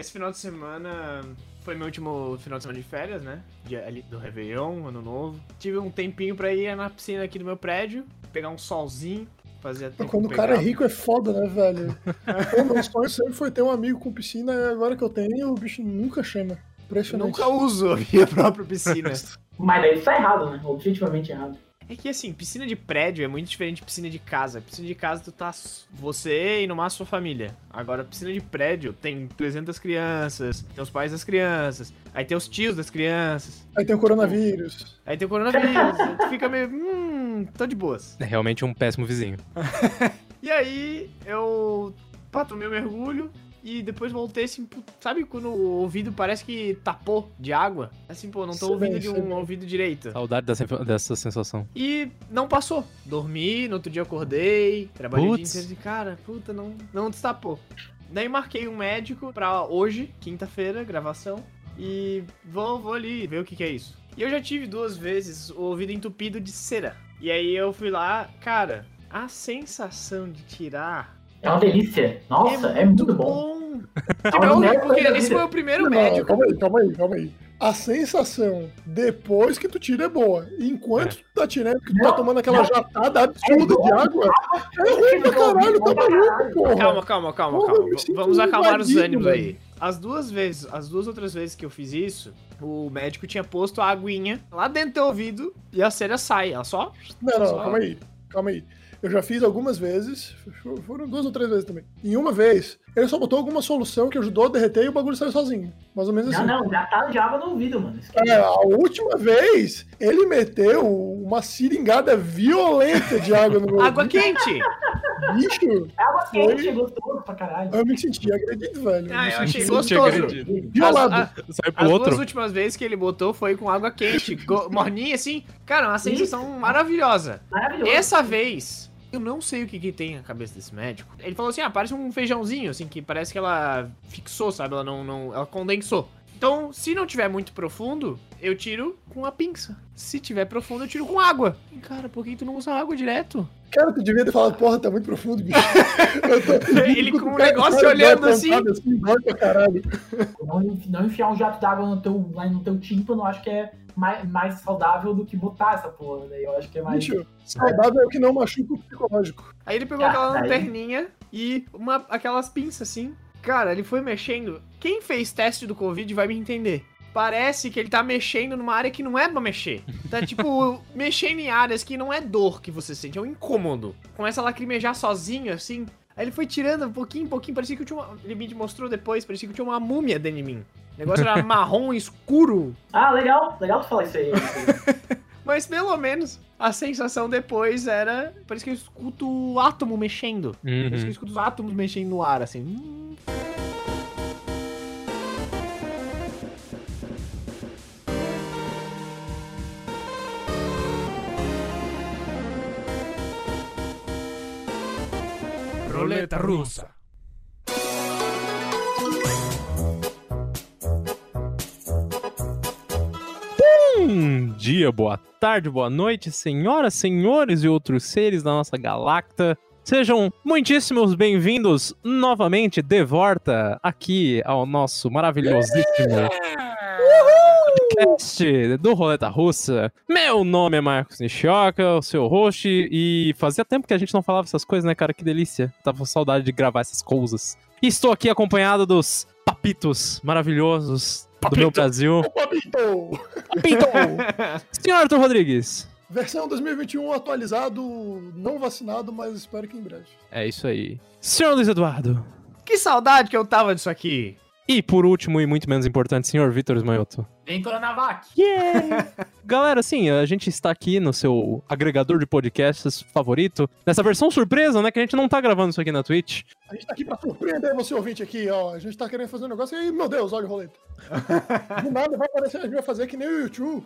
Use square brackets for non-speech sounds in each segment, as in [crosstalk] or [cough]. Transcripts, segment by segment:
esse final de semana foi meu último final de semana de férias, né? Dia ali do Réveillon, Ano Novo. Tive um tempinho pra ir na piscina aqui do meu prédio, pegar um solzinho. Fazia tempo Quando o cara é rico é foda, né, velho? [laughs] Pô, meu sonho sempre foi ter um amigo com piscina e agora que eu tenho, o bicho nunca chama. Eu Impressionante. nunca uso a minha própria piscina. Mas daí tá errado, né? Objetivamente errado. É que assim, piscina de prédio é muito diferente de piscina de casa. Piscina de casa tu tá você e no máximo sua família. Agora, piscina de prédio tem 300 crianças, tem os pais das crianças, aí tem os tios das crianças, Aí tem o coronavírus. aí tem o coronavírus. [laughs] tu fica meio, hum, tô de boas. É realmente um péssimo vizinho. [laughs] E aí eu pá, tomei um mergulho e depois voltei assim, sabe quando o ouvido parece que tapou de água? Assim, pô, não tô ouvindo bem, de um bem. ouvido direito. Saudade dessa, dessa sensação. E não passou. Dormi, no outro dia acordei, trabalhei o dia inteiro e, cara, puta, não, não destapou. Daí marquei um médico pra hoje, quinta-feira, gravação, e vou, vou ali ver o que, que é isso. E eu já tive duas vezes o ouvido entupido de cera. E aí eu fui lá, cara, a sensação de tirar É uma delícia. Nossa, é, muito bom. Tipo, é É uma horrível, merda porque da esse foi o primeiro Não, médico. calma aí, calma aí, calma aí. A sensação depois que tu tira é boa. Enquanto tu tá tirando, que tu tá Não, tomando aquela não. jatada absurda de água, é ruim pra caralho, tá maluco, porra. Calma, calma, calma, Porra, calma. Vamos acalmar os ânimos aí. As duas vezes, as duas outras vezes que eu fiz isso, o médico tinha posto a aguinha lá dentro do teu ouvido e a cera sai. Ela só. Não, não, Só- calma aí, calma aí. Eu já fiz algumas vezes, foram duas ou três vezes também. Em uma vez, ele só botou alguma solução que ajudou a derreter e o bagulho saiu sozinho. Mais ou menos assim. Não, não, já tá de água no ouvido, mano. Isso É, a última vez, ele meteu uma seringada violenta de água no meu Água quente! Bicho, É água Foi. quente, é gostoso pra caralho. eu me senti agredido, velho. Ah, eu achei senti gostoso. agredido. Violado. As, a- Sai as pro outro. duas últimas vezes que ele botou foi com água quente, morninha assim. Cara, uma sensação maravilhosa. Maravilhoso. Essa vez, eu não sei o que, que tem na cabeça desse médico. Ele falou assim: ah, parece um feijãozinho, assim, que parece que ela fixou, sabe? Ela não. não ela condensou. Então, se não tiver muito profundo, eu tiro com a pinça. Se tiver profundo, eu tiro com água. Cara, por que tu não usa água direto? Cara, tu devia ter falado, porra, tá muito profundo, bicho. [laughs] Tô- Ele com um cara- negócio cara olhando uma assim. pra caralho. Não, não enfiar um jato d'água no teu, no teu tímpano, eu acho que é mais, mais saudável do que botar essa porra. Daí eu acho que é mais. Bicho, saudável é o que não machuca o psicológico. Aí ele pegou Ah, aquela aí. lanterninha e uma, aquelas pinças assim. Cara, ele foi mexendo. Quem fez teste do Covid vai me entender. Parece que ele tá mexendo numa área que não é pra mexer. Tá, tipo, [laughs] mexendo em áreas que não é dor que você sente, é um incômodo. Começa a lacrimejar sozinho, assim. Aí ele foi tirando um pouquinho, um pouquinho. Parecia que eu tinha uma. Ele me mostrou depois, parecia que eu tinha uma múmia dentro de mim. O negócio era [laughs] marrom escuro. Ah, legal, legal tu falar isso aí. [laughs] Mas pelo menos a sensação depois era. Parece que eu escuto o átomo mexendo. Parece que eu Uhum. escuto os átomos mexendo no ar, assim. Hum. Roleta russa. Bom dia, boa tarde, boa noite, senhoras, senhores e outros seres da nossa galacta. Sejam muitíssimos bem-vindos novamente de volta aqui ao nosso maravilhosíssimo podcast do Roleta Russa. Meu nome é Marcos Nishioka, o seu host, e fazia tempo que a gente não falava essas coisas, né, cara? Que delícia. Tava com saudade de gravar essas coisas. E estou aqui acompanhado dos papitos maravilhosos do meu Brasil. [laughs] Papito! Papito! [laughs] Senhor Arthur Rodrigues. Versão 2021 atualizado, não vacinado, mas espero que em breve. É isso aí. Senhor Luiz Eduardo. Que saudade que eu tava disso aqui. E por último e muito menos importante, senhor Vitor Esmanhoto. Vem Coronavac. Yeah! [laughs] Galera, assim, a gente está aqui no seu agregador de podcasts favorito, nessa versão surpresa, né, que a gente não tá gravando isso aqui na Twitch. A gente tá aqui pra surpreender você ouvinte aqui, ó. A gente tá querendo fazer um negócio e, meu Deus, olha o roleta. [laughs] Do nada vai aparecer, a gente vai fazer que nem o YouTube.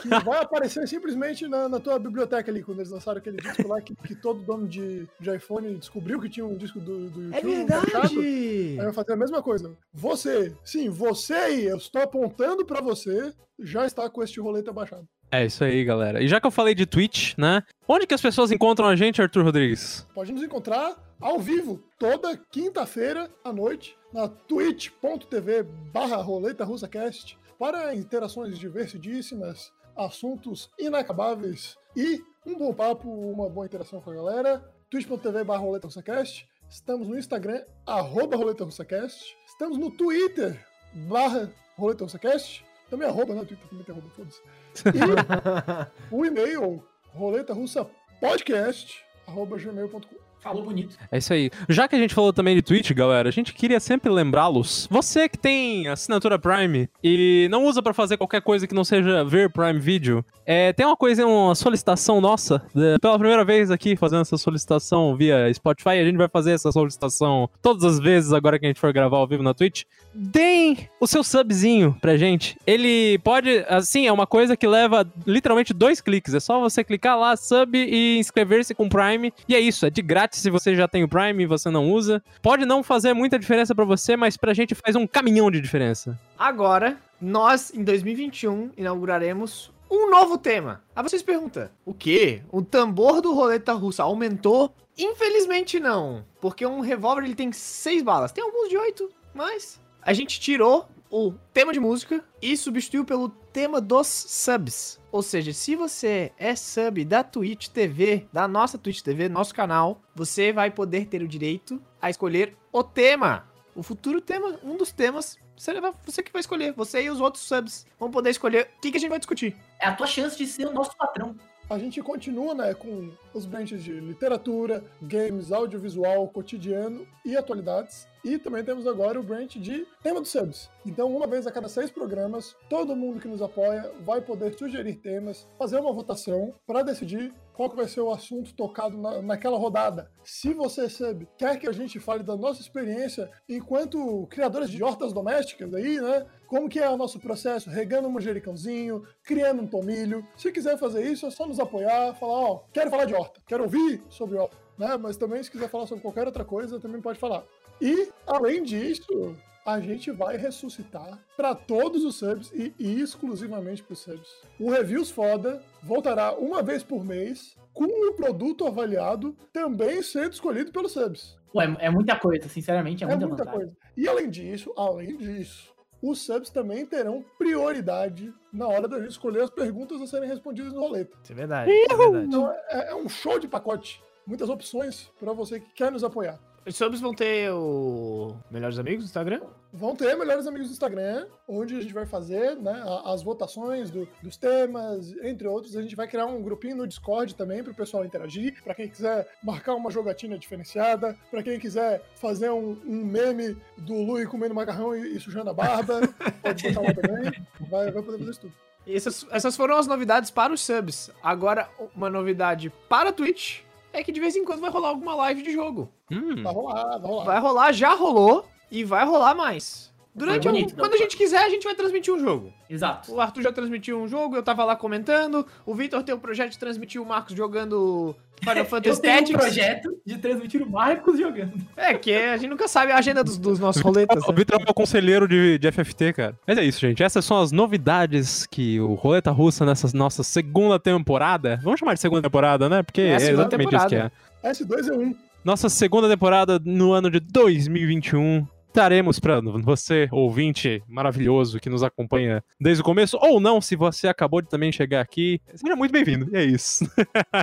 Que vai aparecer simplesmente na, na tua biblioteca ali, quando eles lançaram aquele disco lá que, que todo dono de, de iPhone descobriu que tinha um disco do, do É YouTube. baixado. verdade. Aí vai fazer a mesma coisa. Você, sim, você aí, eu estou apontando pra você, já está com este roleta baixado. É isso aí, galera. E já que eu falei de Twitch, né? Onde que as pessoas encontram a gente, Arthur Rodrigues? Pode nos encontrar ao vivo, toda quinta-feira à noite, na twitch.tv barra roleta russacast, para interações divertidíssimas, assuntos inacabáveis e um bom papo, uma boa interação com a galera. twitch.tv barra. Estamos no Instagram, arroba roleta russacast. Estamos no Twitter, barra roleta russacast. Também arroba, né? Twitter também tem arroba, foda-se. E [laughs] o e-mail, roleta russa podcast, arroba gmail.com. Falou bonito. É isso aí. Já que a gente falou também de Twitch, galera, a gente queria sempre lembrá-los. Você que tem assinatura Prime e não usa pra fazer qualquer coisa que não seja ver Prime Video, é, tem uma coisa, uma solicitação nossa. de- pela primeira vez aqui fazendo essa solicitação via Spotify, a gente vai fazer essa solicitação todas as vezes agora que a gente for gravar ao vivo na Twitch. Deem o seu subzinho pra gente. Ele pode, assim, é uma coisa que leva literalmente dois cliques. É só você clicar lá, sub e inscrever-se com Prime. E é isso, é de grátis se você já tem o Prime e você não usa. Pode não fazer muita diferença pra você, mas pra gente faz um caminhão de diferença. Agora, nós, em 2021, inauguraremos um novo tema. Aí vocês perguntam, o quê? O tambor do roleta russa aumentou? Infelizmente não, porque um revólver ele tem seis balas. Tem alguns de oito, mas a gente tirou o tema de música e substituiu pelo tema dos subs. Ou seja, se você é sub da Twitch TV, da nossa Twitch TV, nosso canal, você vai poder ter o direito a escolher o tema. O futuro tema, um dos temas, você, que vai escolher. Você e os outros subs vão poder escolher o que, que a gente vai discutir. É a tua chance de ser o nosso patrão. A gente continua né, com os branches de literatura, games, audiovisual, cotidiano e atualidades. E também temos agora o branch de tema dos subs. Então, uma vez a cada seis programas, todo mundo que nos apoia vai poder sugerir temas, fazer uma votação para decidir qual vai ser o assunto tocado na, naquela rodada. Se você sub quer que a gente fale da nossa experiência enquanto criadores de hortas domésticas aí, né? Como que é o nosso processo? Regando um manjericãozinho, criando um tomilho. Se quiser fazer isso, é só nos apoiar, falar, ó, quero falar de horta, quero ouvir sobre horta, né? Mas também se quiser falar sobre qualquer outra coisa, também pode falar. E, além disso, a gente vai ressuscitar para todos os subs e, e exclusivamente para os subs. O Reviews Foda voltará uma vez por mês com um produto avaliado também sendo escolhido pelos subs. Pô, é, muita coisa, sinceramente, é, É muita, muita coisa. E além disso, além disso, os subs também terão prioridade na hora da gente escolher as perguntas a serem respondidas no roleta. Isso é verdade. Isso é verdade. Então é, é um show de pacote. Muitas opções para você que quer nos apoiar. Os subs vão ter o Melhores Amigos no Instagram? Vão ter melhores amigos do Instagram, onde a gente vai fazer né, as votações do- dos temas, entre outros. A gente vai criar um grupinho no Discord também para o pessoal interagir. Para quem quiser marcar uma jogatina diferenciada, para quem quiser fazer um, um meme do Lui comendo macarrão e, e sujando a barba, [laughs] pode botar lá também. Vai, vai poder fazer isso tudo. E essas, essas foram as novidades para os subs. Agora, uma novidade para a Twitch é que de vez em quando vai rolar alguma live de jogo. Hum. Vai rolar, vai rolar. Vai rolar, já rolou e vai rolar mais. Durante bonito, quando a gente quiser, a gente vai transmitir um jogo. Exato. O Arthur já transmitiu um jogo, eu tava lá comentando. O Vitor tem o projeto de transmitir o Marcos jogando Final [laughs] Eu Fantasy tenho um projeto de transmitir o Marcos jogando. É, que a gente nunca sabe a agenda dos, dos nossos roletas. [laughs] O né? Vitor é o conselheiro de, de FFT, cara. Mas é isso, gente. Essas são as novidades que o Roleta Russa nessa nossa segunda temporada. Vamos chamar de segunda temporada, né? Porque É é, exatamente isso que é. temporada. S2 é 1. Nossa segunda temporada no ano de 2021. Traremos para você, ouvinte maravilhoso que nos acompanha desde o começo, ou não, se você acabou de também chegar aqui, seja muito bem-vindo. É isso.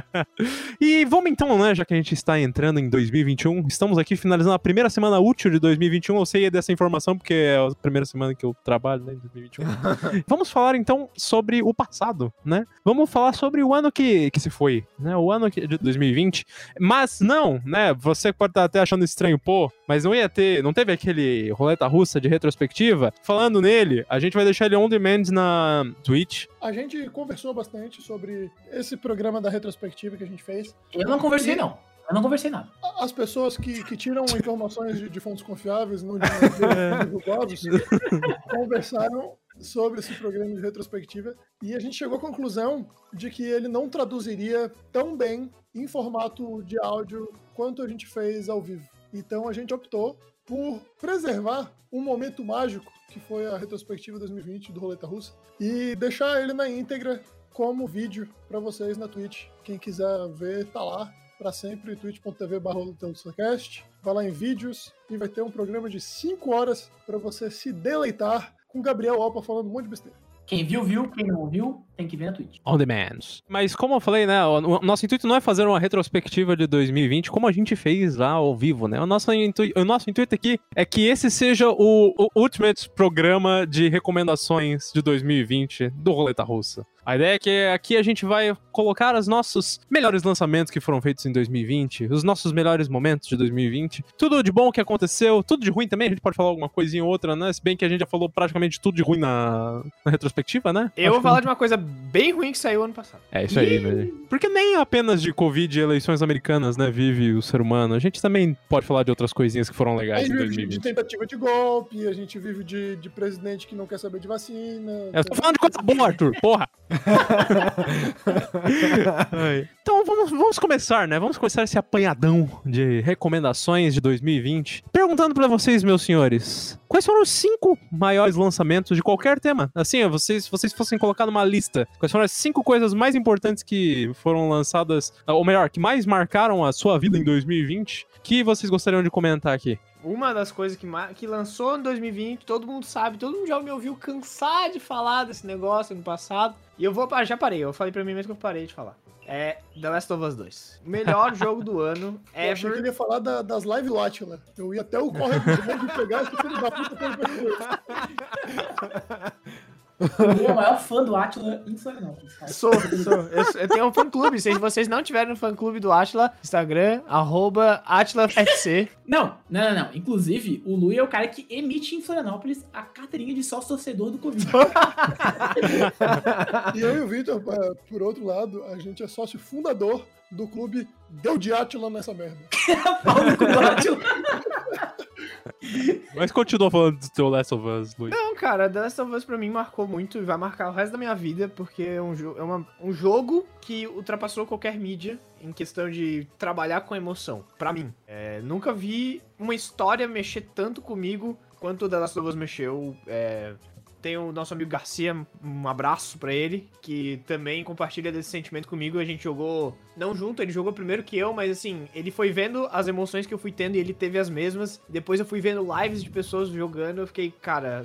[laughs] e vamos então, né, já que a gente está entrando em 2021, estamos aqui finalizando a primeira semana útil de 2021. Eu sei dessa informação porque é a primeira semana que eu trabalho, né, em 2021. [laughs] vamos falar então sobre o passado, né? Vamos falar sobre o ano que, que se foi, né? O ano que- de 2020. Mas não, né? Você pode estar até achando estranho, pô, mas não ia ter, não teve aquele roleta russa de retrospectiva? Falando nele, a gente vai deixar ele on demand na Twitch. A gente conversou bastante sobre esse programa da retrospectiva que a gente fez. Eu não conversei, não. Eu não conversei nada. As pessoas que, que tiram [laughs] informações de, de fontes confiáveis, não de [laughs] de duvidosos, [laughs] conversaram sobre esse programa de retrospectiva e a gente chegou à conclusão de que ele não traduziria tão bem em formato de áudio quanto a gente fez ao vivo. Então a gente optou por preservar um momento mágico que foi a retrospectiva 2020 do Roleta Russa e deixar ele na íntegra como vídeo pra vocês na Twitch. Quem quiser ver, tá lá pra sempre, twitch.tv barra Vai lá em vídeos e vai ter um programa de 5 horas pra você se deleitar com Gabriel Opa falando um monte de besteira. Quem viu, viu. Quem não viu, tem que ver na Twitch. On demand. Mas como eu falei, né? O nosso intuito não é fazer uma retrospectiva de 2020 como a gente fez lá ao vivo, né? O nosso, intui- o nosso intuito aqui é que esse seja o, o Ultimate programa de recomendações de 2020 do Roleta Russa. A ideia é que aqui a gente vai colocar os nossos melhores lançamentos que foram feitos em 2020, os nossos melhores momentos de 2020, tudo de bom que aconteceu, tudo de ruim também, a gente pode falar alguma coisinha ou outra, né? Se bem que a gente já falou praticamente tudo de ruim na, na retrospectiva, né? Eu Acho vou que- falar de uma coisa bem ruim que saiu ano passado. é isso aí, velho. Porque nem apenas de Covid e eleições americanas, né, vive o ser humano. A gente também pode falar de outras coisinhas que foram A legais gente em vive de, de 2020. tentativa de golpe, a gente vive de, de presidente que não quer saber de vacina. Eu tô falando de coisa boa, Arthur, porra! [laughs] Então vamos, vamos começar, né? Vamos começar esse apanhadão de recomendações de 2020. Perguntando pra vocês, meus senhores, quais foram os cinco maiores lançamentos de qualquer tema? Assim, vocês, vocês fossem colocar numa lista, quais foram as cinco coisas mais importantes que foram lançadas, ou melhor, que mais marcaram a sua vida em 2020, que vocês gostariam de comentar aqui? Uma das coisas que, que lançou em 2020, todo mundo sabe, todo mundo já me ouviu cansar de falar desse negócio no passado. E eu vou parar, já parei, eu falei pra mim mesmo que eu parei de falar. É The Last of Us 2. O melhor [laughs] jogo do ano, Eu achei que ele ever. ia falar da- das live do Atila. Eu ia até o corre do de [laughs] pegar esse filho da puta pelo Eu sou o maior fã do Atila em Florianópolis, cara. Sou, sou. Eu, eu tenho um fã clube. Se vocês não tiverem no fã clube do Atila, Instagram, arroba AtilaFC. Não, não, não, não. Inclusive, o Lui é o cara que emite em Florianópolis a carteirinha de sócio torcedor do Covid. [laughs] E eu e o Victor, eh, por outro lado, a gente é sócio fundador do clube Deu de Atila nessa merda. Pau no cu do Átila. [laughs] Mas continua falando do The Last of Us, Luiz. Não, cara, The Last of Us pra mim marcou muito e vai marcar o resto da minha vida, porque é um, jo é uma- um jogo que ultrapassou qualquer mídia em questão de trabalhar com emoção. Pra mim. É, nunca vi uma história mexer tanto comigo quanto o The Last of Us mexeu. É, tem o nosso amigo Garcia, um abraço pra ele, que também compartilha desse sentimento comigo. A gente jogou, não junto, ele jogou primeiro que eu, mas assim, ele foi vendo as emoções que eu fui tendo e ele teve as mesmas. Depois eu fui vendo lives de pessoas jogando, eu fiquei, cara,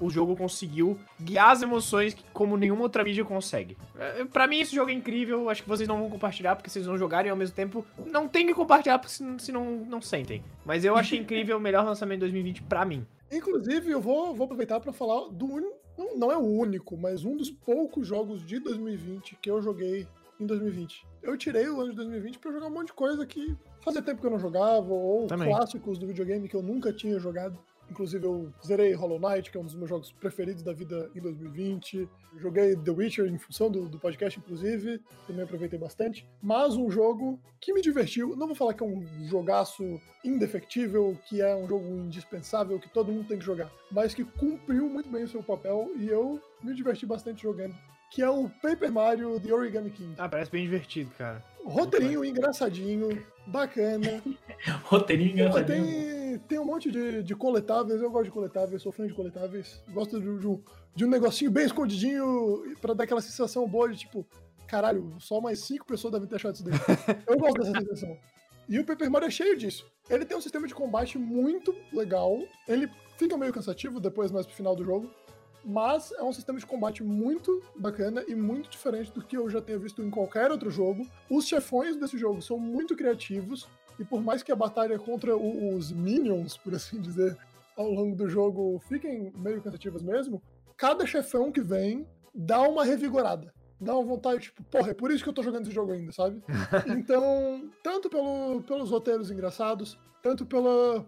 o jogo conseguiu guiar as emoções como nenhuma outra mídia consegue. É, Pra mim esse jogo é incrível, acho que vocês não vão compartilhar porque vocês vão jogar e ao mesmo tempo não tem que compartilhar porque se, se não, não sentem. Mas eu achei [laughs] incrível o melhor lançamento de 2020 pra mim. Inclusive, eu vou, vou aproveitar para falar do único. Não, não é o único, mas um dos poucos jogos de 2020 que eu joguei em 2020. Eu tirei o ano de 2020 para jogar um monte de coisa que fazia tempo que eu não jogava, ou Também. clássicos do videogame que eu nunca tinha jogado. Inclusive, eu zerei Hollow Knight, que é um dos meus jogos preferidos da vida em 2020. Joguei The Witcher em função do, do podcast, inclusive. Também aproveitei bastante. Mas um jogo que me divertiu. Não vou falar que é um jogaço indefectível, que é um jogo indispensável, que todo mundo tem que jogar. Mas que cumpriu muito bem o seu papel e eu me diverti bastante jogando. Que é o Paper Mario The Origami King. Ah, parece bem divertido, cara. Roteirinho engraçadinho, bacana. [laughs] Roteirinho tem, tem um monte de, de coletáveis, eu gosto de coletáveis, sou fã de coletáveis. Gosto de, de um- de um negocinho bem escondidinho pra dar aquela sensação boa de tipo, caralho, só mais cinco pessoas devem ter achado isso daí. [laughs] Eu gosto dessa sensação. E o Paper Mario é cheio disso. Ele tem um sistema de combate muito legal. Ele fica meio cansativo depois, mais pro final do jogo. Mas é um sistema de combate muito bacana e muito diferente do que eu já tenha visto em qualquer outro jogo. Os chefões desse jogo são muito criativos. E por mais que a batalha contra os minions, por assim dizer, ao longo do jogo fiquem meio cansativas mesmo, cada chefão que vem dá uma revigorada. Dá uma vontade, tipo, porra, é por isso que eu tô jogando esse jogo ainda, sabe? [laughs] Então, tanto pelo, pelos roteiros engraçados, tanto pela.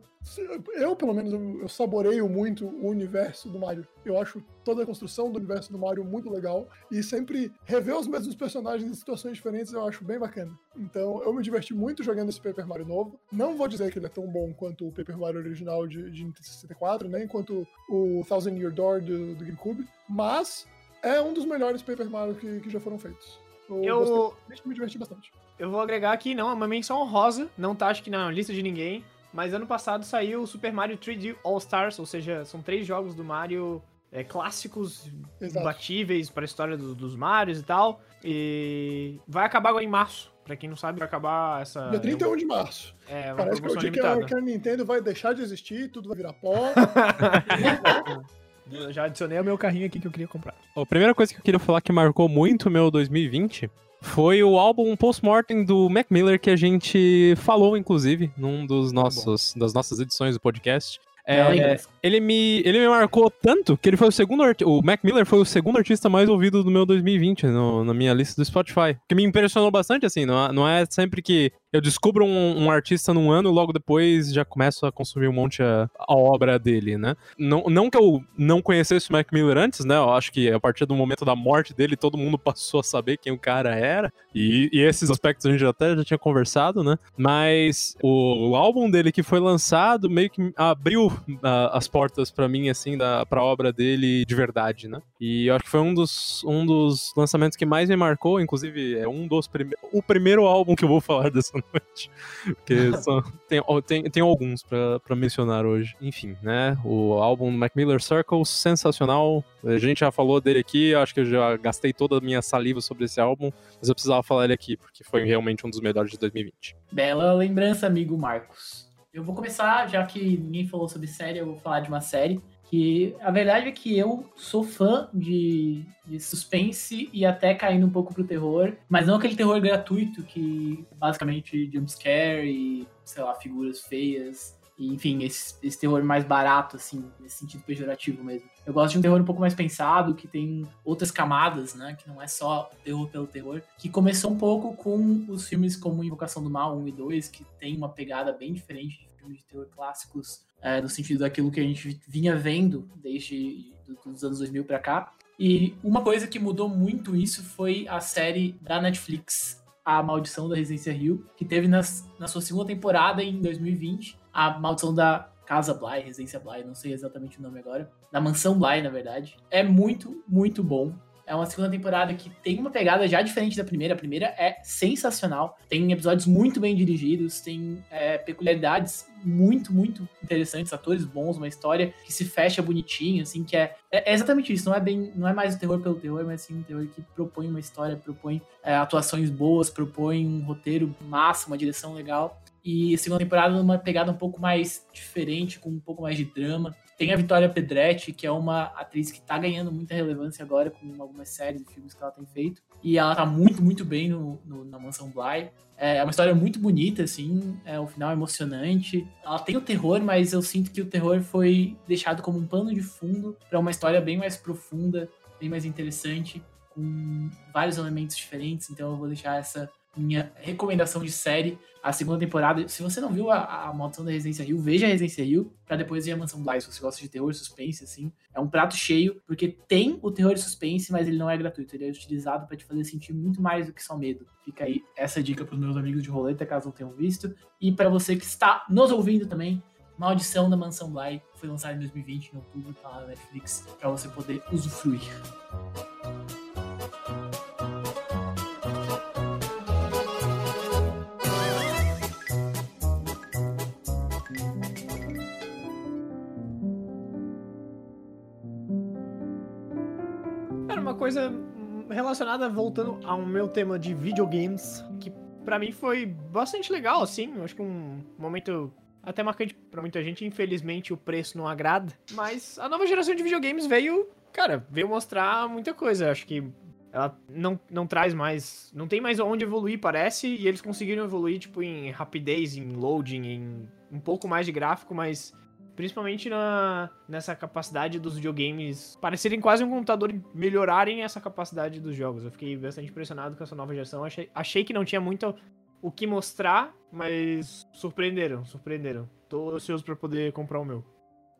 Eu, pelo menos, eu, saboreio muito o universo do Mario. Eu acho toda a construção do universo do Mario muito legal. E sempre rever os mesmos personagens em situações diferentes eu acho bem bacana. Então, eu me diverti muito jogando esse Paper Mario novo. Não vou dizer que ele é tão bom quanto o Paper Mario original de, de Nintendo 64, nem quanto o Thousand Year Door do, do GameCube, mas é um dos melhores Paper Mario que, que já foram feitos. Eu, gostei, me diverti bastante. eu vou agregar aqui, não, é uma menção honrosa, não tá acho que na lista de ninguém, mas ano passado saiu o Super Mario 3D All Stars, ou seja, são três jogos do Mario é, clássicos Exato. imbatíveis pra história do- dos Marios e tal. E vai acabar agora em março. Pra quem não sabe, vai acabar essa. Dia 31 de março. É, Parece que é o dia que a, que a Nintendo vai deixar de existir, tudo vai virar pó. [laughs] [laughs] [laughs] Eu Já adicionei o meu carrinho aqui que eu queria comprar. A primeira coisa que eu queria falar que marcou muito o meu 2020 foi o álbum Postmortem do Mac Miller que a gente falou, inclusive, num dos nossos, das nossas edições do podcast. É, lembrança. ele, me, ele me marcou tanto que ele foi o segundo o Mac Miller foi o segundo artista mais ouvido do meu 2020 no- na minha lista do Spotify. Que me impressionou bastante, assim, não é, não é sempre que eu descubro um, um artista num ano, logo depois já começo a consumir um monte a, a obra dele, né? Não, não que eu não conhecesse o Mac Miller antes, né? Eu acho que a partir do momento da morte dele, todo mundo [laughs] passou a saber quem o cara era. E, e esses aspectos a gente até já tinha conversado, né? Mas o, o álbum dele que foi lançado meio que abriu ah, as portas pra mim, assim, da, pra obra dele de verdade, né? E eu acho que foi um dos, um dos lançamentos que mais me marcou, inclusive é um dos primeiros. O primeiro álbum que eu vou falar [laughs] dessa noite. Porque são- tem, tem, tem alguns pra mencionar hoje. Enfim, né? O álbum Mac Miller Circles, sensacional. A gente já falou dele aqui, acho que eu já gastei toda a minha saliva sobre esse álbum, mas eu precisava falar ele aqui, porque foi realmente um dos melhores de 2020. Bela lembrança, amigo Marcos. Eu vou começar, já que ninguém falou sobre série, eu vou falar de uma série. Que a verdade é que eu sou fã de, de suspense e até caindo um pouco pro terror, mas não aquele terror gratuito que basicamente jumpscare e, sei lá, figuras feias. E, enfim, esse, esse terror mais barato, assim, nesse sentido pejorativo mesmo. Eu gosto de um terror um pouco mais pensado, que tem outras camadas, né? Que não é só terror pelo terror. Que começou um pouco com os filmes como Invocação do Mal 1 e 2, que tem uma pegada bem diferente de filmes de terror clássicos, é, no sentido daquilo que a gente vinha vendo desde os anos 2000 pra cá. E uma coisa que mudou muito isso foi a série da Netflix, A Maldição da Residência Rio, que teve nas, na sua segunda temporada em 2020, A Maldição da Casa Bly, Residência Bly, não sei exatamente o nome agora, da Mansão Bly, na verdade. É muito, muito bom. É uma segunda temporada que tem uma pegada já diferente da primeira. A primeira é sensacional. Tem episódios muito bem dirigidos, tem é, peculiaridades muito, muito interessantes, atores bons, uma história que se fecha bonitinho, assim, que é, é exatamente isso. Não é bem, não é mais o terror pelo terror, mas sim um terror que propõe uma história, propõe é, atuações boas, propõe um roteiro massa, uma direção legal. E segunda temporada numa pegada um pouco mais diferente, com um pouco mais de drama. Tem a Vitória Pedretti, que é uma atriz que tá ganhando muita relevância agora com algumas séries e filmes que ela tem feito. E ela tá muito, muito bem no, no- na Mansão Bly. É uma história muito bonita, assim. É, o final é emocionante. Ela tem o terror, mas eu sinto que o terror foi deixado como um pano de fundo para uma história bem mais profunda, bem mais interessante, com vários elementos diferentes. Então eu vou deixar essa minha recomendação de série, a segunda temporada. Se você não viu a, a Maldição da Residência Rio, veja a Residência Rio, pra depois ver a Mansão Bly, se você gosta de terror, suspense, assim. É um prato cheio, porque tem o terror e suspense, mas ele não é gratuito. Ele é utilizado pra te fazer sentir muito mais do que só medo. Fica aí essa dica pros meus amigos de roleta, caso não tenham visto. E pra você que está nos ouvindo também, Maldição da Mansão Bly foi lançado em 2020, em outubro, tá lá na Netflix, pra você poder usufruir. Coisa relacionada, voltando ao meu tema de videogames, que pra mim foi bastante legal, assim. Acho que um momento até marcante pra muita gente. Infelizmente, o preço não agrada. Mas a nova geração de videogames veio, cara, veio mostrar muita coisa. Acho que ela não, não traz mais. Não tem mais onde evoluir, parece. E eles conseguiram evoluir, tipo, em rapidez, em loading, em um pouco mais de gráfico, mas Principalmente na, nessa capacidade dos videogames parecerem quase um computador e melhorarem essa capacidade dos jogos. Eu fiquei bastante impressionado com essa nova geração. Achei, achei que não tinha muito o que mostrar, mas surpreenderam, surpreenderam. Tô ansioso pra poder comprar o meu.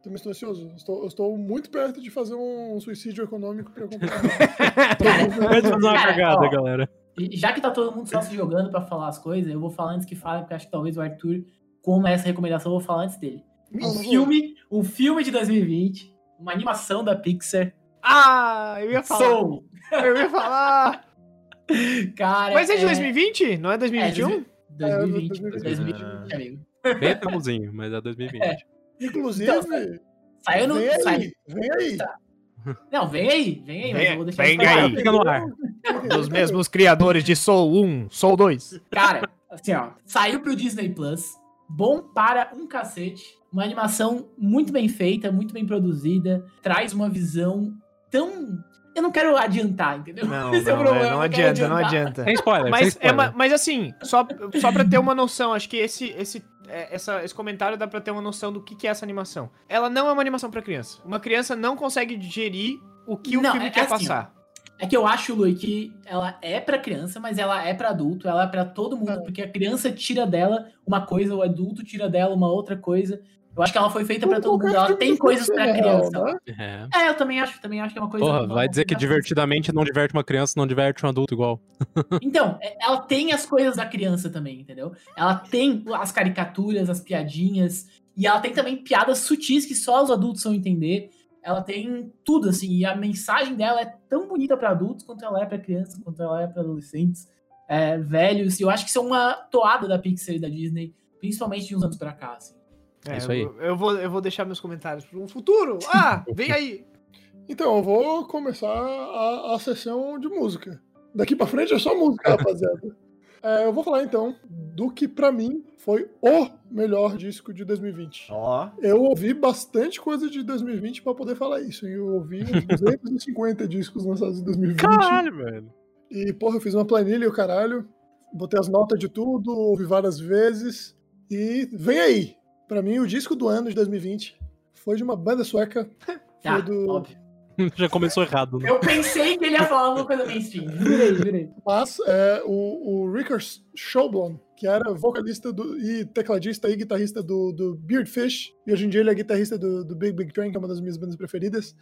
Também estou ansioso. Estou, eu estou muito perto de fazer um suicídio econômico para comprar. [laughs] Antes de fazer uma cagada, ó. galera. E já que tá todo mundo só se jogando pra falar as coisas, eu vou falar antes que fale, porque acho que talvez o Arthur, como é essa recomendação, eu vou falar antes dele. Um filme, um filme de 2020, uma animação da Pixar, Ah, eu ia falar. Soul. Eu ia falar. [laughs] Cara, Mas é de 2020? Não é 2021? É, 2020, É, 2020, 2020, amigo. Bem atrapalzinho, mas é 2020. É. Inclusive, Saiu no. vem aí, Saiu, vem aí. Não, vem aí, vem aí, mas Vem- eu vou deixar vem aí. Fica no ar. Dos mesmos criadores de Soul 1, Soul 2. Cara, assim, ó, saiu pro Disney Plus, bom para um cacete, uma animação muito bem feita, muito bem produzida, traz uma visão tão. Eu não quero adiantar, entendeu? Não, [laughs] Esse é o não, problema, é, não adianta, não adianta. Sem spoiler, Mas, é, spoiler. ma- mas assim, só, só pra ter uma noção, acho que esse, esse, é, essa, esse comentário dá pra ter uma noção do que, que é essa animação. Ela não é uma animação pra criança. Uma criança não consegue digerir o que o Não, filme é quer assim, passar. É que eu acho, Lui, que ela é pra criança, mas ela é pra adulto, ela é pra todo mundo, É. porque a criança tira dela uma coisa, o adulto tira dela uma outra coisa. Eu acho que ela foi feita pra todo mundo, ela tem coisas pra criança. Né? É. É, eu também acho, também acho que é uma coisa. Porra, vai dizer que divertidamente não diverte uma criança, não diverte um adulto igual. [laughs] Então, é- ela tem as coisas da criança também, entendeu? Ela tem as caricaturas, as piadinhas, e ela tem também piadas sutis que só os adultos vão entender. Ela tem tudo, assim, e a mensagem dela é tão bonita pra adultos quanto ela é pra crianças, quanto ela é pra adolescentes, é, velhos. E eu acho que isso é uma toada da Pixar e da Disney, principalmente de uns anos pra cá, assim. É isso aí. Eu, eu vou, eu vou deixar meus comentários para um futuro. Ah, [laughs] vem aí. Então, eu vou começar a, a sessão de música. Daqui pra frente é só música, [laughs] rapaziada. É, eu vou falar então do que pra mim foi o melhor disco de 2020. Ó. Eu ouvi bastante coisa de 2020 pra poder falar isso. hein? Eu ouvi uns [laughs] 250 discos lançados em 2020. velho. E, porra, eu fiz uma planilha e o caralho. Botei as notas de tudo, ouvi várias vezes. E vem aí! Pra mim, o disco do ano de 2020 foi de uma banda sueca. [laughs] Foi Ah, do. óbvio. [laughs] Já começou errado, né? Eu pensei que ele ia falar alguma coisa mainstream. Jurei, jurei. Mas é, o, o Rickard Schaublon, que era vocalista do- e tecladista e guitarrista do, do Beardfish, e hoje em dia ele é guitarrista do, do Big Big Train, que é uma das minhas bandas preferidas.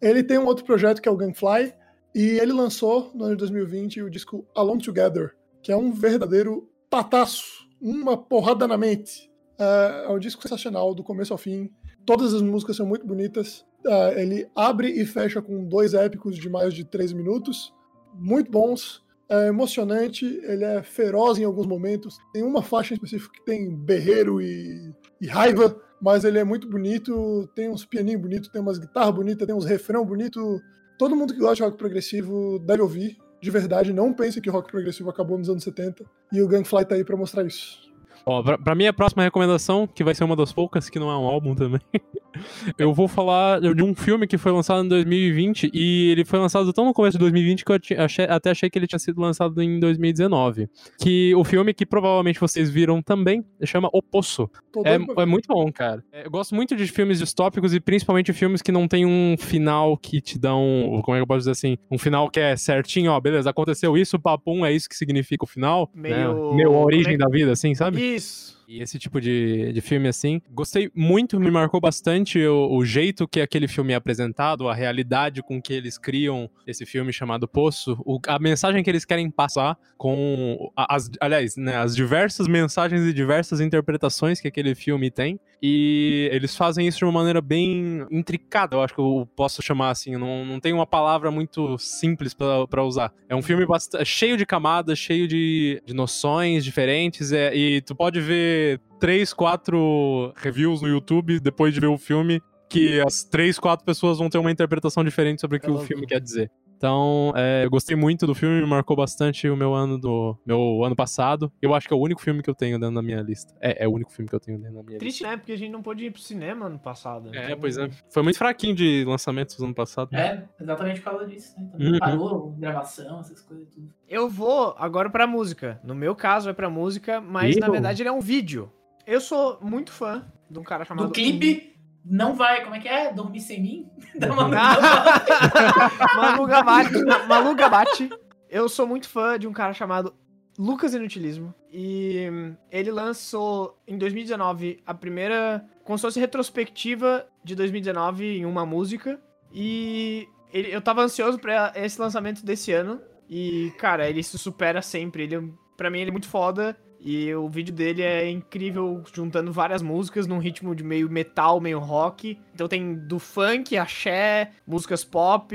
Ele tem um outro projeto que é o Gunfly, e ele lançou no ano de 2020 o disco Alone Together, que é um verdadeiro pataço, uma porrada na mente. É, é um disco sensacional, do começo ao fim. Todas as músicas são muito bonitas. É, ele abre e fecha com dois épicos de mais de três minutos, muito bons. É emocionante, ele é feroz em alguns momentos. Tem uma faixa em específico que tem berreiro e, e raiva, mas ele é muito bonito. Tem uns pianinhos bonitos, tem umas guitarras bonitas, tem uns refrão bonito. Todo mundo que gosta de rock progressivo deve ouvir. De verdade, não pense que rock progressivo acabou nos anos 70. E o Gunfly tá aí pra mostrar isso. Ó, pra, pra minha próxima recomendação, que vai ser uma das poucas, que não é um álbum também, [laughs] eu vou falar de um filme que foi lançado em 2020 e ele foi lançado tão no começo de 2020 que eu achei- até achei que ele tinha sido lançado em 2019. Que o filme que provavelmente vocês viram também chama O Poço. É, é muito bom, cara. É, Eu gosto muito de filmes distópicos e principalmente filmes que não tem um final que te dão. Como é que eu posso dizer assim? Um final que é certinho, ó, beleza, aconteceu isso, papum, é isso que significa o final. Meio- Né? Meio a origem é da vida, assim, sabe? Isso. E esse tipo de, de filme, assim, gostei muito, me marcou bastante o, o jeito que aquele filme é apresentado, a realidade com que eles criam esse filme chamado Poço, o- a mensagem que eles querem passar com as, aliás, né, as diversas mensagens e diversas interpretações que aquele filme tem. E eles fazem isso de uma maneira bem intricada, eu acho que eu posso chamar assim. Não, não tem uma palavra muito simples pra usar. É um filme bast- cheio de camadas, cheio de, de noções diferentes. é, e tu pode ver três, quatro reviews no YouTube depois de ver o filme. Que as três, quatro pessoas vão ter uma interpretação diferente sobre o que o filme quer dizer. Então, é, eu gostei muito do filme, me marcou bastante o meu ano do meu ano passado. Eu acho que é o único filme que eu tenho dentro da minha lista. É, é o único filme que eu tenho dentro da minha Triste, né? Porque a gente não pôde ir pro cinema ano passado. lista. É, então- pois é. Foi muito fraquinho de lançamentos no ano passado. É, exatamente por causa disso, né? Também Uhum. parou gravação, essas coisas tudo. Eu vou agora pra música. No meu caso é pra música, mas Ih, na verdade ele é um vídeo. Eu sou muito fã de um cara chamado. Do clipe, não vai, como é que é? Dormir sem mim? [laughs] Dá uma- [laughs] Malu Gabate. Malu Gabate. Eu sou muito fã de um cara chamado Lucas Inutilismo. E ele lançou em 2019 a primeira. Como se fosse retrospectiva de 2019 em uma música. E ele- eu tava ansioso pra esse lançamento desse ano. E, cara, ele se supera sempre. Ele, pra mim, ele é muito foda. E o vídeo dele é incrível, juntando várias músicas num ritmo de meio metal, meio rock. Então tem do funk, axé, músicas pop.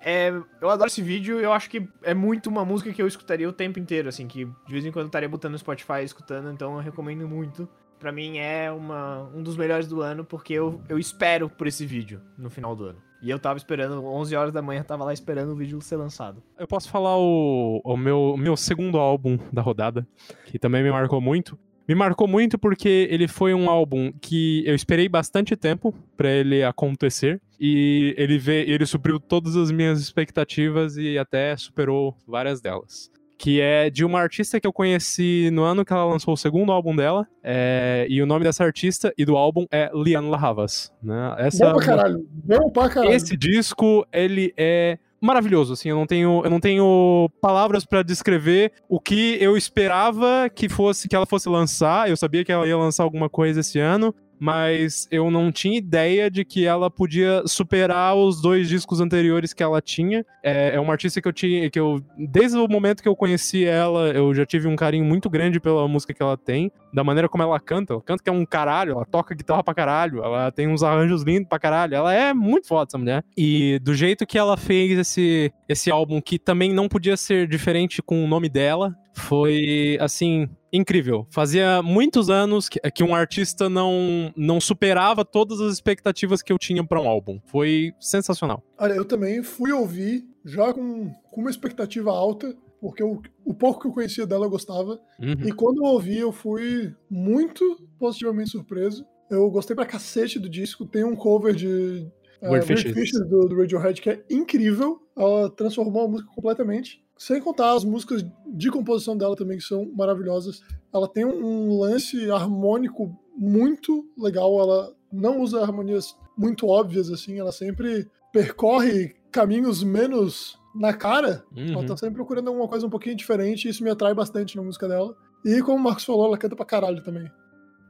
É, eu adoro esse vídeo eu acho que é muito uma música que eu escutaria o tempo inteiro, assim, que de vez em quando eu estaria botando no Spotify escutando, então eu recomendo muito. Pra mim é uma, um dos melhores do ano, porque eu, eu espero por esse vídeo no final do ano. E eu tava esperando, 11 horas da manhã, tava lá esperando o vídeo ser lançado. Eu posso falar o, o meu, meu segundo álbum da rodada, que também me marcou muito. Me marcou muito porque ele foi um álbum que eu esperei bastante tempo pra ele acontecer e ele vê, ele supriu todas as minhas expectativas e até superou várias delas. Que é de uma artista que eu conheci no ano que ela lançou o segundo álbum dela. é, e o nome dessa artista e do álbum é Liane La Havas. Né? Essa Bom pra caralho. Bom pra caralho. esse disco, ele é maravilhoso, assim, eu não tenho, eu não tenho palavras pra descrever o que eu esperava que fosse que ela fosse lançar. Eu sabia que ela ia lançar alguma coisa esse ano, mas eu não tinha ideia de que ela podia superar os dois discos anteriores que ela tinha. É, é uma artista que eu tinha, que eu desde o momento que eu conheci ela, eu já tive um carinho muito grande pela música que ela tem, da maneira como ela canta. Ela canta que é um caralho, ela toca guitarra pra caralho, ela tem uns arranjos lindos pra caralho. Ela é muito foda essa mulher. E do jeito que ela fez esse esse álbum que também não podia ser diferente com o nome dela, foi assim incrível. Fazia muitos anos que, que um artista não, não superava todas as expectativas que eu tinha pra um álbum. Foi sensacional. Olha, eu também fui ouvir já com, com uma expectativa alta, porque o, o pouco que eu conhecia dela eu gostava. Uhum. E quando eu ouvi, eu fui muito positivamente surpreso. Eu gostei pra cacete do disco. Tem um cover de Weird Weird Fishes. Fishes do, do Radiohead que é incrível. Ela transformou a música completamente. Sem contar as músicas de composição dela também, que são maravilhosas. Ela tem um lance harmônico muito legal. Ela não usa harmonias muito óbvias, assim. Ela sempre percorre caminhos menos na cara. Ela Uhum. tá sempre procurando alguma coisa um pouquinho diferente. E isso me atrai bastante na música dela. E como o Marcos falou, ela canta pra caralho também.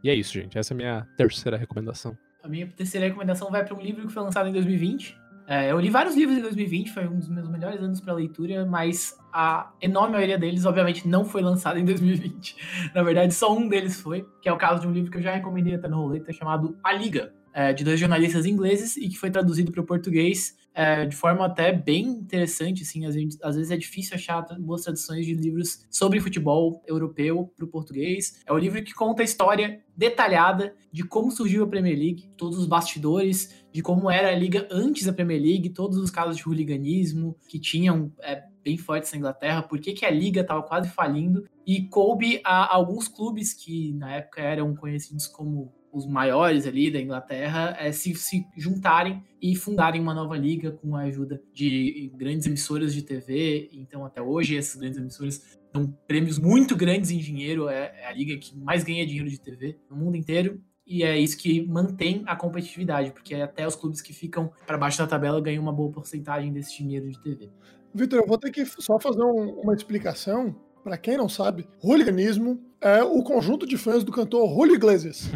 E é isso, gente. Essa é a minha terceira recomendação. A minha terceira recomendação vai para um livro que foi lançado em 2020. É, eu li vários livros em 2020, foi um dos meus melhores anos para leitura, mas a enorme maioria deles, obviamente, não foi lançado em 2020. Na verdade, só um deles foi, que é o caso de um livro que eu já recomendei até no Roleta, chamado A Liga, é, de dois jornalistas ingleses e que foi traduzido para o português é, de forma até bem interessante. Assim, às, vezes, às vezes é difícil achar boas traduções de livros sobre futebol europeu para o português. É um livro que conta a história detalhada de como surgiu a Premier League, todos os bastidores, de como era a liga antes da Premier League, todos os casos de hooliganismo que tinham é, bem fortes na Inglaterra, por que, que a liga estava quase falindo, e coube a alguns clubes que na época eram conhecidos como os maiores ali da Inglaterra é, se, se juntarem e fundarem uma nova liga com a ajuda de grandes emissoras de TV. Então, até hoje, essas grandes emissoras dão prêmios muito grandes em dinheiro. É, é a liga que mais ganha dinheiro de TV no mundo inteiro. E é isso que mantém a competitividade, porque até os clubes que ficam para baixo da tabela ganham uma boa porcentagem desse dinheiro de TV. Vitor, eu vou ter que só fazer um- uma explicação. Pra quem não sabe, hooliganismo é o conjunto de fãs do cantor Julio Iglesias. [laughs]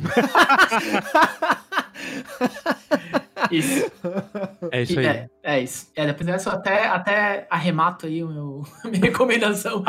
Isso. É isso aí. É, é isso. É, depois dessa eu até, até arremato aí o meu, a [laughs] minha recomendação.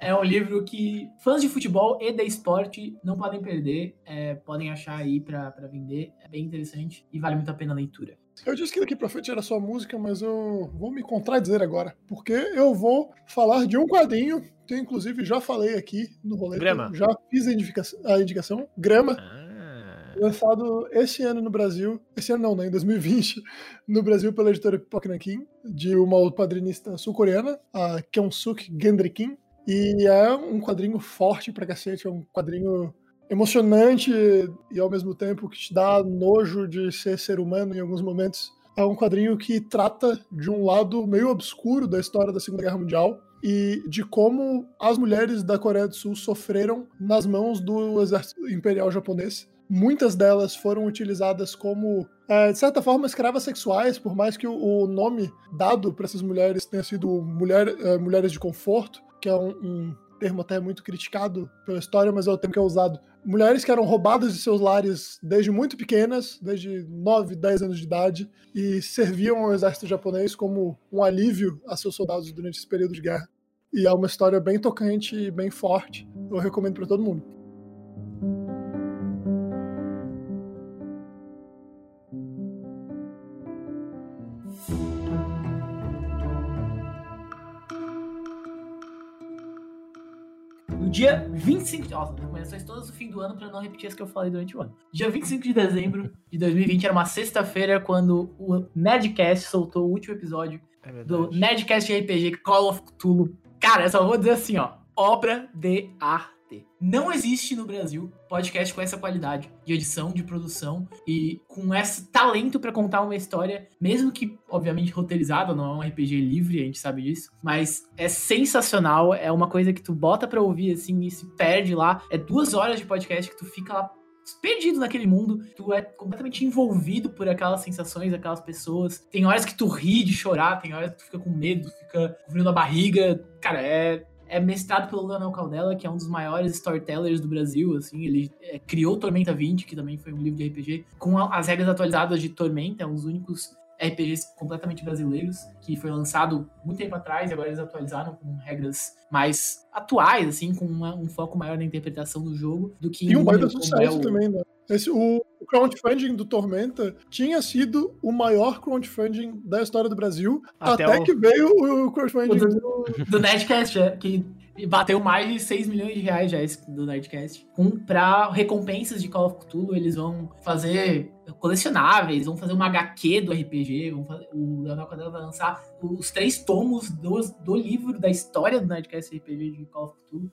É, é um livro que fãs de futebol e de esporte não podem perder. é, podem achar aí pra, pra vender. É bem interessante e vale muito a pena a leitura. Eu disse que daqui pra frente era só música, mas eu vou me contradizer agora. Porque eu vou falar de um quadrinho que eu, inclusive, já falei aqui no rolê. Grama. Já fiz a indicação, a indicação. Grama. Ah, lançado esse ano no Brasil, esse ano não, né, em 2020, no Brasil pela editora Nankin, de uma quadrinista sul-coreana, a Kyung-suk Gendry Kim, e é um quadrinho forte pra cacete, é um quadrinho emocionante e ao mesmo tempo que te dá nojo de ser ser humano em alguns momentos. É um quadrinho que trata de um lado meio obscuro da história da Segunda Guerra Mundial e de como as mulheres da Coreia do Sul sofreram nas mãos do exército imperial japonês. Muitas delas foram utilizadas como, é, de certa forma, escravas sexuais, por mais que o, nome dado para essas mulheres tenha sido mulher, é, mulheres de conforto, que é um, um termo até muito criticado pela história, mas é o termo que é usado. Mulheres que eram roubadas de seus lares desde muito pequenas, desde 9, 10 anos de idade, e serviam ao exército japonês como um alívio a seus soldados durante esse período de guerra. E é uma história bem tocante e bem forte. Eu recomendo para todo mundo. No dia 25 de. Nossa, recomendações todas no fim do ano pra não repetir as que eu falei durante o ano. Dia 25 de dezembro de 2020 era uma sexta-feira quando o Nerdcast soltou o último episódio É do. Nerdcast RPG Call of Cthulhu. Cara, eu só vou dizer assim, ó. Obra de arte. Não existe no Brasil podcast com essa qualidade de edição, de produção e com esse talento pra contar uma história, mesmo que, obviamente, roteirizada, não é um RPG livre, a gente sabe disso, mas é sensacional, é uma coisa que tu bota pra ouvir, assim, e se perde lá. É duas horas de podcast que tu fica lá perdido naquele mundo, tu é completamente envolvido por aquelas sensações, aquelas pessoas. Tem horas que tu ri de chorar, tem horas que tu fica com medo, fica frio na barriga. Cara, é é mestrado pelo Leonel Caldela, que é um dos maiores storytellers do Brasil, assim, ele é, criou Tormenta 20, que também foi um livro de RPG, com a- as regras atualizadas de Tormenta, é um dos únicos RPGs completamente brasileiros, que foi lançado muito tempo atrás, e agora eles atualizaram com regras mais atuais, assim, com uma- um foco maior na interpretação do jogo, do que E um em baita número, como sucesso é o- também, né? Esse, o, o crowdfunding do Tormenta tinha sido o maior crowdfunding da história do Brasil, Até até, o- que veio o o crowdfunding do, do... do Nerdcast, é, que bateu mais de 6 milhões de reais já esse do Nerdcast. Com, pra recompensas de Call of Cthulhu, eles vão fazer colecionáveis, vão fazer uma HQ do RPG, vão fazer, o Leonel Caldela vai lançar os três tomos do, do livro da história do Nerdcast RPG de Call of Cthulhu.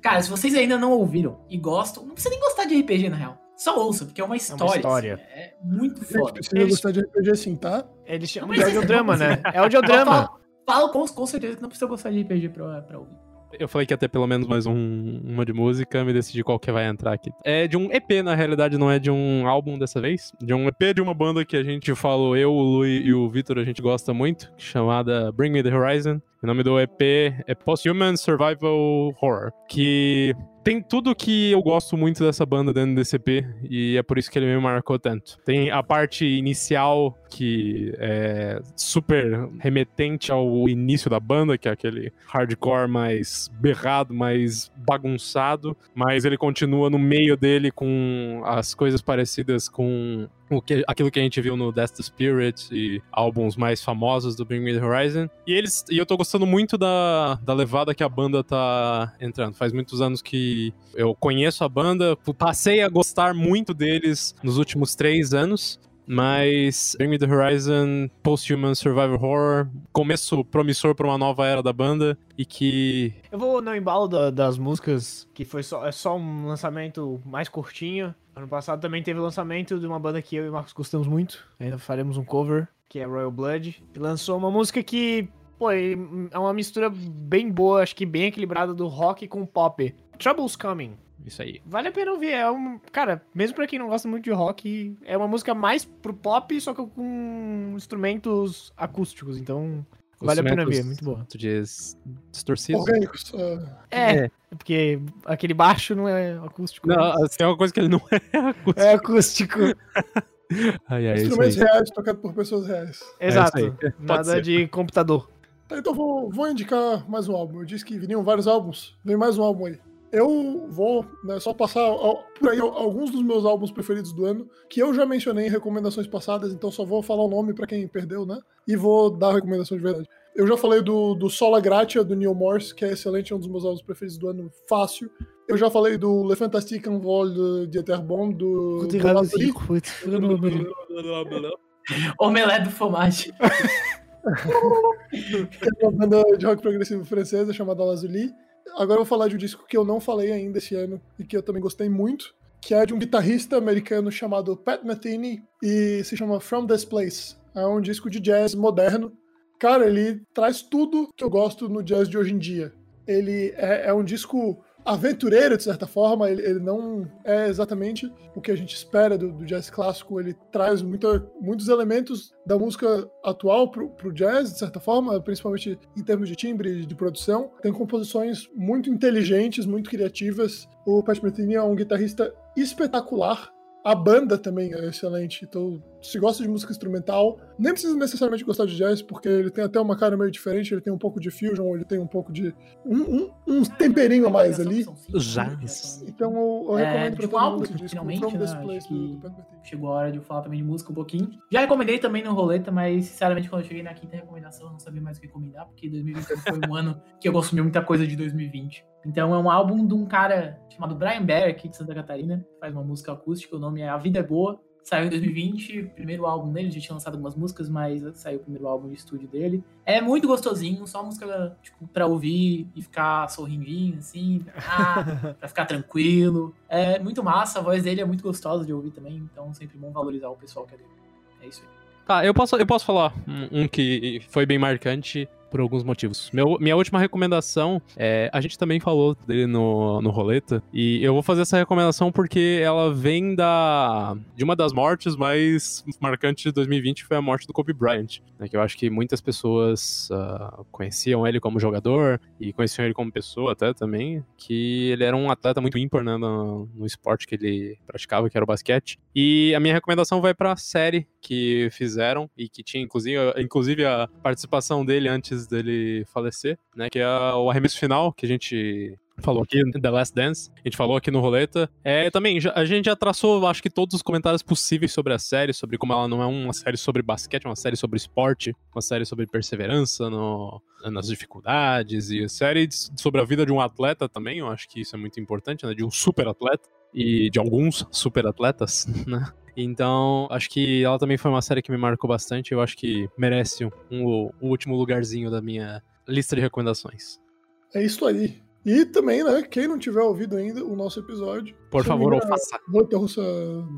Cara, se vocês ainda não ouviram e gostam, não precisa nem gostar de RPG na real. Só ouça, porque é uma história. história. assim, É, muito foda. precisa Eles- gostar de RPG assim, tá? Eles chamam Não de audiodrama, né? É [laughs] audiodrama. Falo, falo com, com certeza que não precisa gostar de RPG pra, pra ouvir. Eu falei que ia ter pelo menos mais um- uma de música, me decidi qual que vai entrar aqui. É de um EP, na realidade, não é de um álbum dessa vez. De um EP de uma banda que a gente falou, eu, o Lui e o Vitor, a gente gosta muito, chamada Bring Me The Horizon. O nome do EP é Post-Human Survival Horror, que tem tudo que eu gosto muito dessa banda dentro desse EP, e é por isso que ele me marcou tanto. Tem a parte inicial, que é super remetente ao início da banda, que é aquele hardcore mais berrado, mais bagunçado, mas ele continua no meio dele com as coisas parecidas com o que, aquilo que a gente viu no Death to Spirit e álbuns mais famosos do Bring Me The Horizon. E eles e eu tô gostando muito da, da levada que a banda tá entrando. Faz muitos anos que eu conheço a banda, passei a gostar muito deles nos últimos três anos. Mas Bring Me The Horizon, Post-Human Survival Horror, começo promissor pra uma nova era da banda e que Eu vou no embalo da- das músicas, que foi só, é só um lançamento mais curtinho. Ano passado também teve lançamento de uma banda que eu e o Marcos gostamos muito. Ainda faremos um cover, que é Royal Blood. E lançou uma música que, pô, é uma mistura bem boa, acho que bem equilibrada do rock com pop. Trouble's Coming. Isso aí. Vale a pena ouvir. É um. Cara, mesmo pra quem não gosta muito de rock, é uma música mais pro pop, só que com instrumentos acústicos. Então, vale a pena ver. Muito boa. Tu diz distorcido? Orgânicos. ah, É, porque aquele baixo não é acústico. Não, né? assim, é uma coisa que ele não [laughs] é acústico. É acústico. [laughs] Ai, ai, isso instrumentos aí. reais tocados por pessoas reais. Exato. Pode Nada ser. de computador. Tá, então vou, vou indicar mais um álbum. Eu disse que viriam vários álbuns. Vem mais um álbum aí. Eu vou né, só passar ao- por aí alguns dos meus álbuns preferidos do ano, que eu já mencionei em recomendações passadas, então só vou falar o nome pra quem perdeu, né? E vou dar a recomendação de verdade. Eu já falei do, do Sola Gratia, do Neil Morse, que é excelente, é um dos meus álbuns preferidos do ano, fácil. Eu já falei do Le Fantastique Envol de Dieterbom, do, do. Omelé do Fromage. que é uma banda de rock progressivo francesa chamada Lazuli. Agora eu vou falar de um disco que eu não falei ainda esse ano e que eu também gostei muito, que é de um guitarrista americano chamado Pat Metheny e se chama From This Place. É um disco de jazz moderno. Cara, ele traz tudo que eu gosto no jazz de hoje em dia. Ele é, é um disco aventureiro, de certa forma, ele, ele não é exatamente o que a gente espera do, do jazz clássico, ele traz muita, muitos elementos da música atual pro, pro jazz, de certa forma, principalmente em termos de timbre e de produção. Tem composições muito inteligentes, muito criativas. O Pat Metheny é um guitarrista espetacular. A banda também é excelente. Então, se gosta de música instrumental, nem precisa necessariamente gostar de jazz, porque ele tem até uma cara meio diferente, ele tem um pouco de fusion, ele tem um pouco de. um, um, um temperinho a mais ali. Jazz. Então eu, eu É, recomendo pra tipo, todo álbum, mundo esse disco, finalmente, né, Place, do, do. Chegou a hora de eu falar também de música um pouquinho. Já recomendei também no Roleta, mas sinceramente quando eu cheguei na quinta recomendação eu não sabia mais o que recomendar, porque 2021 foi um [laughs] ano que eu consumi muita coisa de 2020. Então é um álbum de um cara chamado Brian Bear, aqui de Santa Catarina, que faz uma música acústica, o nome é A Vida é Boa. Saiu em 2020, primeiro álbum dele, já tinha lançado algumas músicas, mas saiu o primeiro álbum de estúdio dele. É muito gostosinho, só música tipo, pra ouvir e ficar sorrindinho, assim, ah, [laughs] pra ficar tranquilo. É muito massa, a voz dele é muito gostosa de ouvir também, então sempre bom valorizar o pessoal que é dele. É isso aí. Tá, eu posso, eu posso falar um, um que foi bem marcante por alguns motivos. Meu, minha última recomendação, é, a gente também falou dele no, no Roleta, e eu vou fazer essa recomendação porque ela vem da de uma das mortes mais marcantes de 2020, foi a morte do Kobe Bryant, né, que eu acho que muitas pessoas ah, conheciam ele como jogador e conheciam ele como pessoa até também, que ele era um atleta muito ímpar né, no, no esporte que ele praticava, que era o basquete. E a minha recomendação vai pra série que fizeram e que tinha inclusive, inclusive a participação dele antes dele falecer, né? Que é o arremesso final que a gente falou aqui, The Last Dance, a gente falou aqui no Roleta. É, também, a gente já traçou, acho que todos os comentários possíveis sobre a série, sobre como ela não é uma série sobre basquete, é uma série sobre esporte, uma série sobre perseverança no, nas dificuldades, e série sobre a vida de um atleta também, eu acho que isso é muito importante, né? De um super atleta, e de alguns super atletas, [laughs] né? Então, acho que ela também foi uma série que me marcou bastante. Eu acho que merece um, um- o último lugarzinho da minha lista de recomendações. É isso aí. E também, né, quem não tiver ouvido ainda o nosso episódio, Por favor, ou faça. Roleta Russa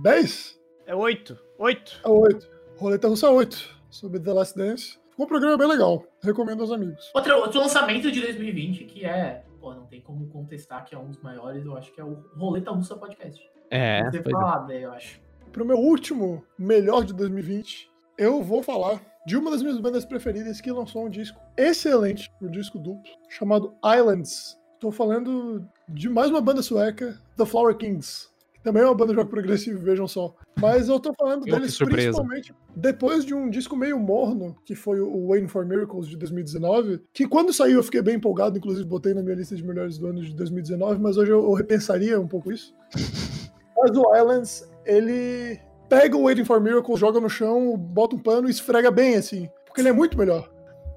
10? É oito. Oito. É 8. Roleta Russa 8, sobre The Last Dance. Ficou um programa bem legal. Recomendo aos amigos. Outro, outro lançamento de 2020 que é, pô, não tem como contestar que é um dos maiores, eu acho que é o Roleta Russa Podcast. É, Não tem pois é. falado, eu acho. Pro meu último melhor de 2020, eu vou falar de uma das minhas bandas preferidas que lançou um disco excelente, um disco duplo, chamado Islands. Estou falando de mais uma banda sueca, The Flower Kings. Também é uma banda de rock progressivo, vejam só. Mas eu tô falando deles principalmente depois de um disco meio morno, que foi o Waiting for Miracles de 2019, que quando saiu eu fiquei bem empolgado, inclusive botei na minha lista de melhores do ano de 2019, mas hoje eu, eu repensaria um pouco isso. [laughs] Mas o Islands, ele pega o Waiting for Miracles, joga no chão, bota um pano e esfrega bem, assim. Porque ele é muito melhor.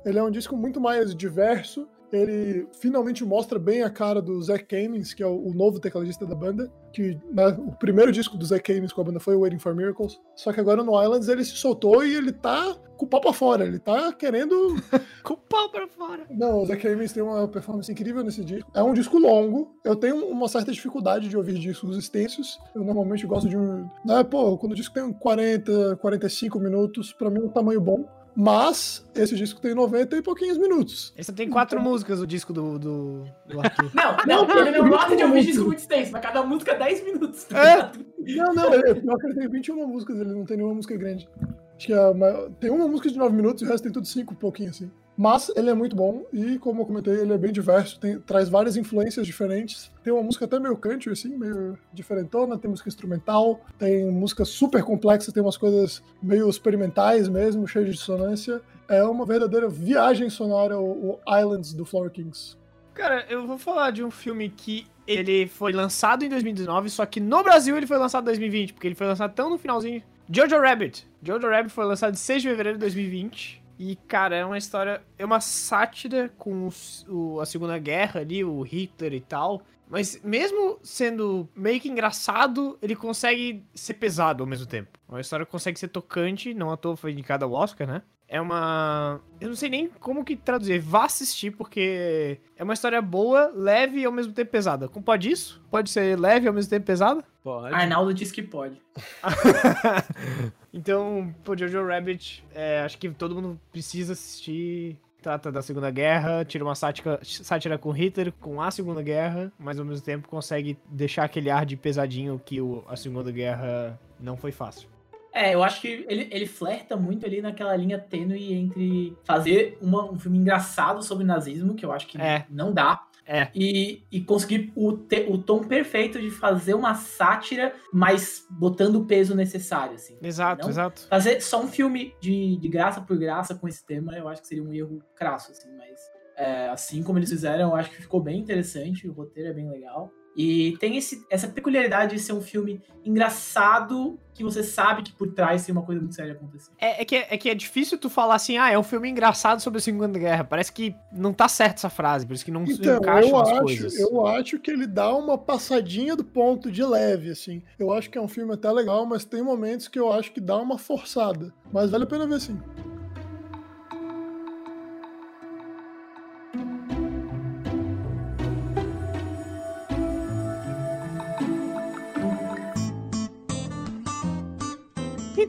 Ele é um disco muito mais diverso. Ele finalmente mostra bem a cara do Zach Kamin's, que é o, o novo tecladista da banda. Que né, o primeiro disco do Zach Kamin's com a banda foi Waiting for Miracles. Só que agora no Islands ele se soltou e ele tá com o pau pra fora. Ele tá querendo [laughs] Com o pau pra fora. não, o Zack Ames tem uma performance incrível nesse disco. É um disco longo. Eu tenho uma certa dificuldade de ouvir discos extensos. Eu normalmente gosto de um. Né, pô, quando o disco tem 40, 45 minutos, pra mim é um tamanho bom. Mas esse disco tem 90 e pouquinhos minutos. Esse tem quatro músicas, o disco do, do, do Arthur. Não, não, ele não gosta de ouvir disco muito extenso, mas cada música é 10 minutos. tá É? Não, não, ele, pior que ele tem 21 músicas, ele não tem nenhuma música grande. Acho que a maior- tem uma música de 9 minutos e o resto tem tudo 5, pouquinho assim. Mas ele é muito bom e, como eu comentei, ele é bem diverso, tem- traz várias influências diferentes. Tem uma música até meio country, assim, meio diferentona, tem música instrumental, tem música super complexa, tem umas coisas meio experimentais mesmo, cheias de dissonância. É uma verdadeira viagem sonora, o, o Islands do Flower Kings. Cara, eu vou falar de um filme que ele foi lançado em 2019, só que no Brasil ele foi lançado em 2020, porque ele foi lançado tão no finalzinho. Jojo Rabbit. Jojo Rabbit foi lançado em 6 de fevereiro de 2020. E, cara, é uma história. É uma sátira com o- a Segunda Guerra ali, o Hitler e tal. Mas mesmo sendo meio que engraçado, ele consegue ser pesado ao mesmo tempo. É uma história que consegue ser tocante, não à toa foi indicada ao Oscar, né? É uma. Eu não sei nem como que traduzir. Vá assistir, porque é uma história boa, leve e ao mesmo tempo pesada. Como pode isso? Pode ser leve e ao mesmo tempo pesada? Pode. Arnaldo disse que pode. [laughs] então, pô, Jojo Rabbit, é, acho que todo mundo precisa assistir. Trata da Segunda Guerra, tira uma sátira, sátira com Hitler, com a Segunda Guerra, mas ao mesmo tempo consegue deixar aquele ar de pesadinho que o, a Segunda Guerra não foi fácil. É, eu acho que ele, ele flerta muito ali naquela linha tênue entre fazer uma- um filme engraçado sobre nazismo, que eu acho que É. não dá, É. E, e conseguir o, te- o tom perfeito de fazer uma sátira, mas botando o peso necessário, assim. Exato, Não? exato. Fazer só um filme de, de graça por graça com esse tema, eu acho que seria um erro crasso, assim, mas é, assim como eles fizeram, eu acho que ficou bem interessante, o roteiro é bem legal. E tem esse, essa peculiaridade de ser um filme engraçado, que você sabe que por trás tem uma coisa muito séria acontecendo. É, é que, é que é difícil tu falar assim, ah, é um filme engraçado sobre a Segunda Guerra. Parece que não tá certo essa frase, por isso que não se Então, encaixam eu as acho, coisas. eu acho que ele dá uma passadinha do ponto de leve, assim. Eu acho que é um filme até legal, mas tem momentos que eu acho que dá uma forçada. Mas vale a pena ver sim.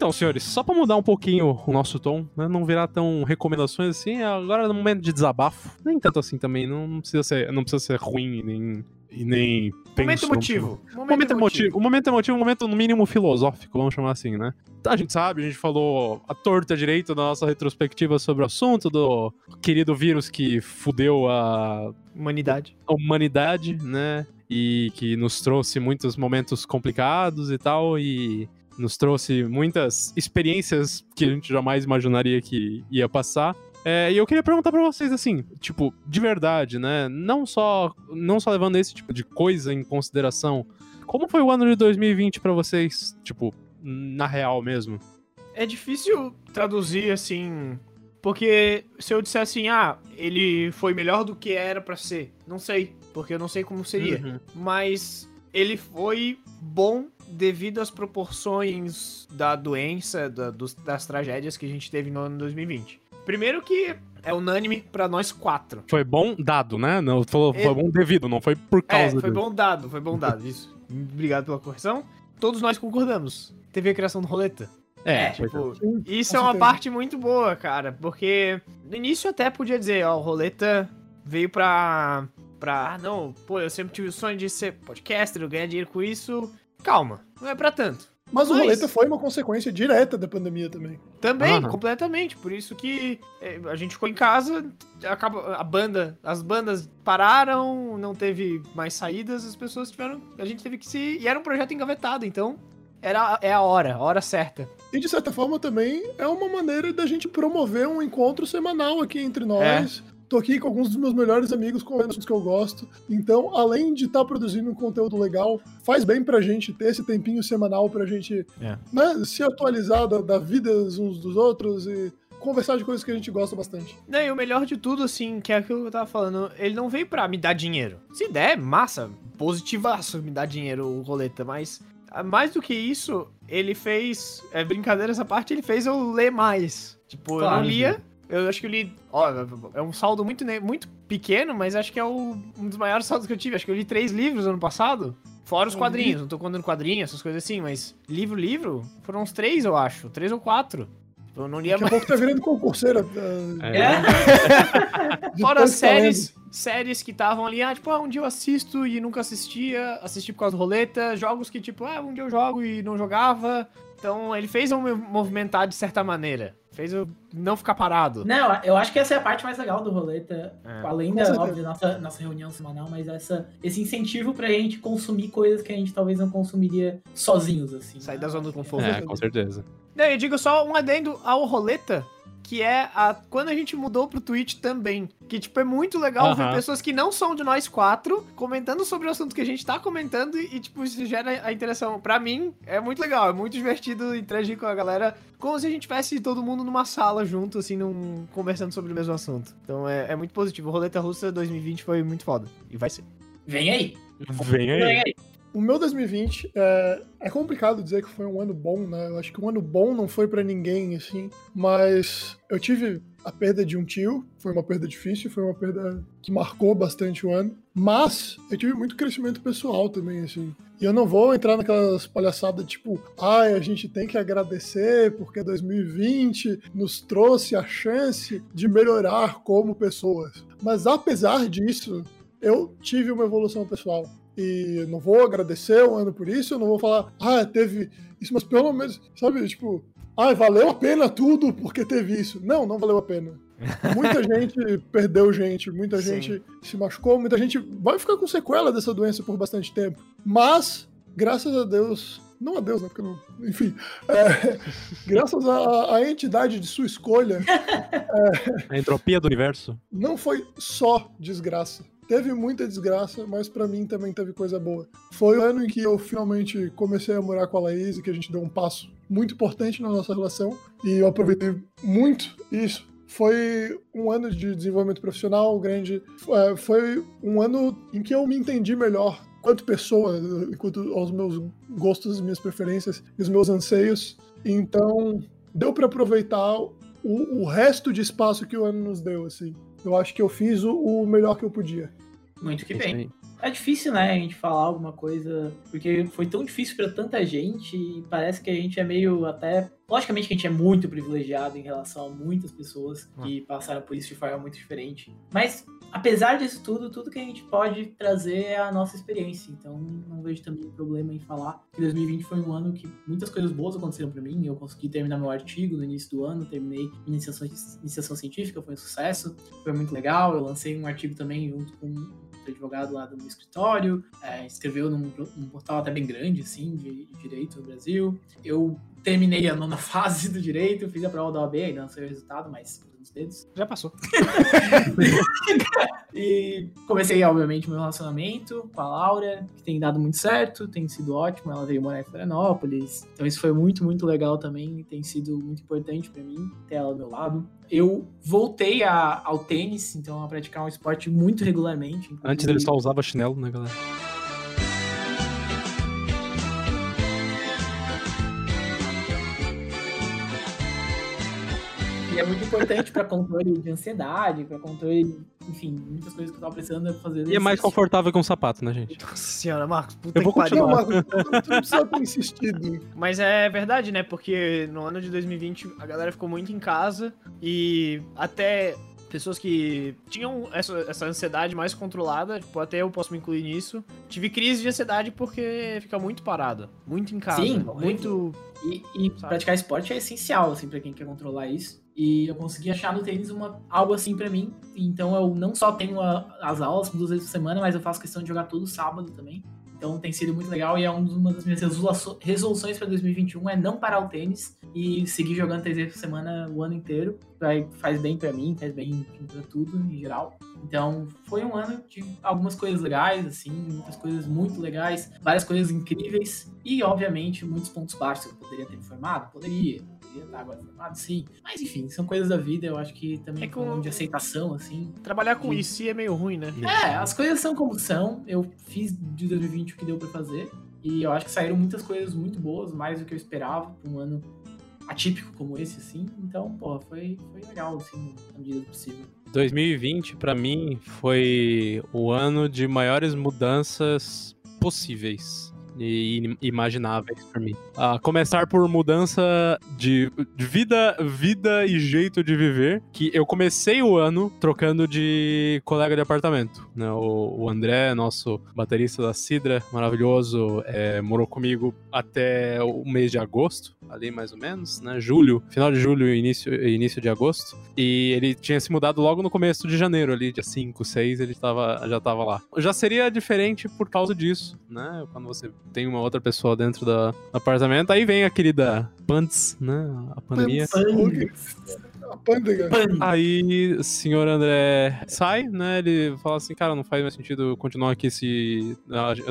Então, senhores, só pra mudar um pouquinho o nosso tom, né? Não virar tão recomendações assim, agora é no momento de desabafo. Nem tanto assim também, não, precisa ser, não precisa ser ruim e nem e nem Momento emotivo. O momento emotivo, o momento emotivo, um momento no mínimo filosófico, vamos chamar assim, né? A gente sabe, a gente falou a torta direito da nossa retrospectiva sobre o assunto do querido vírus que fudeu a Humanidade. a humanidade, né? E que nos trouxe muitos momentos complicados e tal, e nos trouxe muitas experiências que a gente jamais imaginaria que ia passar. É, e eu queria perguntar pra vocês assim, tipo, de verdade, né? Não só, não só levando esse tipo de coisa em consideração, como foi o ano de 2020 pra vocês, tipo, na real mesmo? É difícil traduzir assim. Porque se eu disser assim, ah, ele foi melhor do que era pra ser, não sei. Porque eu não sei como seria. Uhum. Mas ele foi bom devido às proporções da doença, da- dos- das tragédias que a gente teve no ano 2020. Primeiro que é unânime pra nós quatro. Foi bom dado, né? Não, falou, É. foi bom devido, não foi por É, causa foi disso. bom dado, foi bom dado, isso. Obrigado pela correção. Todos nós concordamos. Teve a criação do roleta. É, É, foi- Tipo, isso é uma parte muito boa, cara, porque no início até podia dizer, ó, o Roleta veio pra. Pra. Ah, não, pô, eu sempre tive o sonho de ser podcaster, eu ganhar dinheiro com isso. Calma, não é pra tanto. Mas o Mas- roleta foi uma consequência direta da pandemia também. Também, Aham. completamente. Por isso que é, a gente ficou em casa, acaba, a banda, as bandas pararam, não teve mais saídas, as pessoas tiveram. A gente teve que se. E era um projeto engavetado, então. Era, é a hora, a hora certa. E de certa forma também é uma maneira da gente promover um encontro semanal aqui entre nós. Tô aqui com alguns dos meus melhores amigos com assuntos que eu gosto. Então, além de estar produzindo um conteúdo legal, faz bem pra gente ter esse tempinho semanal pra gente É. né, se atualizar da, da vida uns dos outros e conversar de coisas que a gente gosta bastante. Não, e o melhor de tudo, assim, que é aquilo que eu tava falando, ele não veio pra me dar dinheiro. Se der, massa, positivaço me dar dinheiro o roleta, mas ah, mais do que isso, ele fez. É brincadeira essa parte, ele fez eu ler mais. Tipo, eu Claro. não lia. Eu acho que eu li. Ó, é um saldo muito, muito pequeno, mas acho que é o- um dos maiores saldos que eu tive. Acho que eu li três livros ano passado. Fora os quadrinhos, não tô contando quadrinhos, essas coisas assim, mas livro, livro, foram uns três, eu acho. Três ou quatro. Eu não lia Daqui a pouco tá virando concurseira. ah, É. de [laughs] Fora séries, séries que estavam ali, ah, tipo, ah, um dia eu assisto e nunca assistia, assisti por causa do roleta, jogos que, tipo, ah, um dia eu jogo e não jogava. Então ele fez eu me movimentar de certa maneira. Fez eu não ficar parado. Não, eu acho que essa é a parte mais legal do roleta. É. Além da óbvio, nossa, nossa reunião semanal, mas essa, esse incentivo pra gente consumir coisas que a gente talvez não consumiria sozinhos, assim. Sair né? da zona do conforto. É, com certeza. Não, eu digo só um adendo ao roleta, que é a, quando a gente mudou pro Twitch também. Que, tipo, é muito legal ver pessoas que não são de nós quatro comentando sobre o assunto que a gente tá comentando e, tipo, isso gera a interação. Pra mim, é muito legal, é muito divertido interagir com a galera, como se a gente tivesse todo mundo numa sala junto, assim, num, conversando sobre o mesmo assunto. Então é, é muito positivo. O Roleta Russa 2020 foi muito foda. E vai ser. Vem aí. Vem aí. Vem aí. O meu 2020 é, é complicado dizer que foi um ano bom, né? Eu acho que um ano bom não foi pra ninguém, assim. Mas eu tive a perda de um tio, foi uma perda difícil, foi uma perda que marcou bastante o ano. Mas eu tive muito crescimento pessoal também, assim. E eu não vou entrar naquelas palhaçadas tipo, ai, a gente tem que agradecer porque 2020 nos trouxe a chance de melhorar como pessoas. Mas apesar disso, eu tive uma evolução pessoal. E não vou agradecer o ano por isso, eu não vou falar, ah, teve isso, mas pelo menos, sabe, tipo, ai, valeu a pena tudo porque teve isso. Não, não valeu a pena. Muita [laughs] gente perdeu gente, muita Sim. gente se machucou, muita gente vai ficar com sequela dessa doença por bastante tempo. Mas, graças a Deus, não a Deus, né? Porque eu não, enfim, é, [laughs] graças à, à entidade de sua escolha, [laughs] A entropia do universo. não foi só desgraça. Teve muita desgraça, mas pra mim também teve coisa boa. Foi o ano em que eu finalmente comecei a morar com a Laís e que a gente deu um passo muito importante na nossa relação. E eu aproveitei muito isso. Foi um ano de desenvolvimento profissional grande. É, Foi um ano em que eu me entendi melhor quanto pessoa, quanto aos meus gostos, minhas preferências e os meus anseios. Então, deu pra aproveitar o, o resto de espaço que o ano nos deu, assim. Eu acho que eu fiz o, o melhor que eu podia. Muito que Isso bem. É difícil, né, a gente falar alguma coisa, porque foi tão difícil pra tanta gente e parece que a gente é meio até. Logicamente que a gente é muito privilegiado em relação a muitas pessoas que passaram por isso de forma muito diferente. Mas, apesar disso tudo, tudo que a gente pode trazer é a nossa experiência. Então, não vejo também problema em falar que 2020 foi um ano que muitas coisas boas aconteceram pra mim. Eu consegui terminar meu artigo no início do ano, terminei iniciação, iniciação científica, foi um sucesso, foi muito legal. Eu lancei um artigo também junto com advogado lá do meu escritório, é, escreveu num, num portal até bem grande, assim, de, de direito no Brasil. Eu terminei a nona [laughs] fase do direito, fiz a prova da OAB, ainda não sei o resultado, mas nos dedos. Já passou. [laughs] E comecei, obviamente, meu relacionamento com a Laura, que tem dado muito certo, tem sido ótimo. Ela veio morar em Florianópolis. Então, isso foi muito, muito legal também. Tem sido muito importante pra mim ter ela ao meu lado. Eu voltei a- ao tênis, então a praticar um esporte muito regularmente. Antes ele só usava chinelo, né, galera? E é muito importante pra controle de ansiedade, pra controle, enfim, muitas coisas que eu tava precisando fazer. E é mais confortável que um sapato, né, gente? Nossa senhora, Marcos, puta Eu vou que pariu. Marcos, tu não precisa ter insistido. Mas é verdade, né? Porque no ano de 2020 a galera ficou muito em casa e até pessoas que tinham essa, essa ansiedade mais controlada, tipo, até eu posso me incluir nisso. Tive crise de ansiedade porque fica muito parado, muito em casa, Sim, muito E, e Sabe? praticar esporte é essencial, assim, pra quem quer controlar isso. E eu consegui achar no tênis uma, algo assim pra mim. Então eu não só tenho a- as aulas duas vezes por semana, mas eu faço questão de jogar todo sábado também. Então tem sido muito legal e é um uma das minhas resolu- resoluções pra 2021 é não parar o tênis e seguir jogando três vezes por semana o ano inteiro. Vai, faz bem pra mim, faz bem pra tudo em geral. Então foi um ano de algumas coisas legais, assim, muitas coisas muito legais, várias coisas incríveis e, obviamente, muitos pontos baixos. Eu poderia ter me formado? Poderia. Poderia estar agora formado? Sim. Mas, enfim, são coisas da vida. Eu acho que também É ano de aceitação, assim. trabalhar com Sim. isso é meio ruim, né? É, as coisas são como são. Eu fiz de 2020 o que deu pra fazer. E eu acho que saíram muitas coisas muito boas, mais do que eu esperava pra um ano atípico como esse, assim. Então, porra, foi, foi legal, assim, na medida do possível. 2020, pra mim, foi o ano de maiores mudanças possíveis e in- imagináveis pra mim. A começar por mudança de vida, vida e jeito de viver, que eu comecei o ano trocando de colega de apartamento. né? O André, nosso baterista da Sidra, maravilhoso, é, morou comigo até o mês de agosto, ali mais ou menos, né? Julho, final de julho e início, início de agosto. E ele tinha se mudado logo no começo de janeiro, ali, dia 5, 6, ele tava, já tava lá. Já seria diferente por causa disso, né? Quando você tem uma outra pessoa dentro da- do apartamento. Aí vem a querida Pants, né? A pandemia. A pândega. Aí o senhor André sai, né? Ele fala assim, cara, não faz mais sentido continuar aqui se,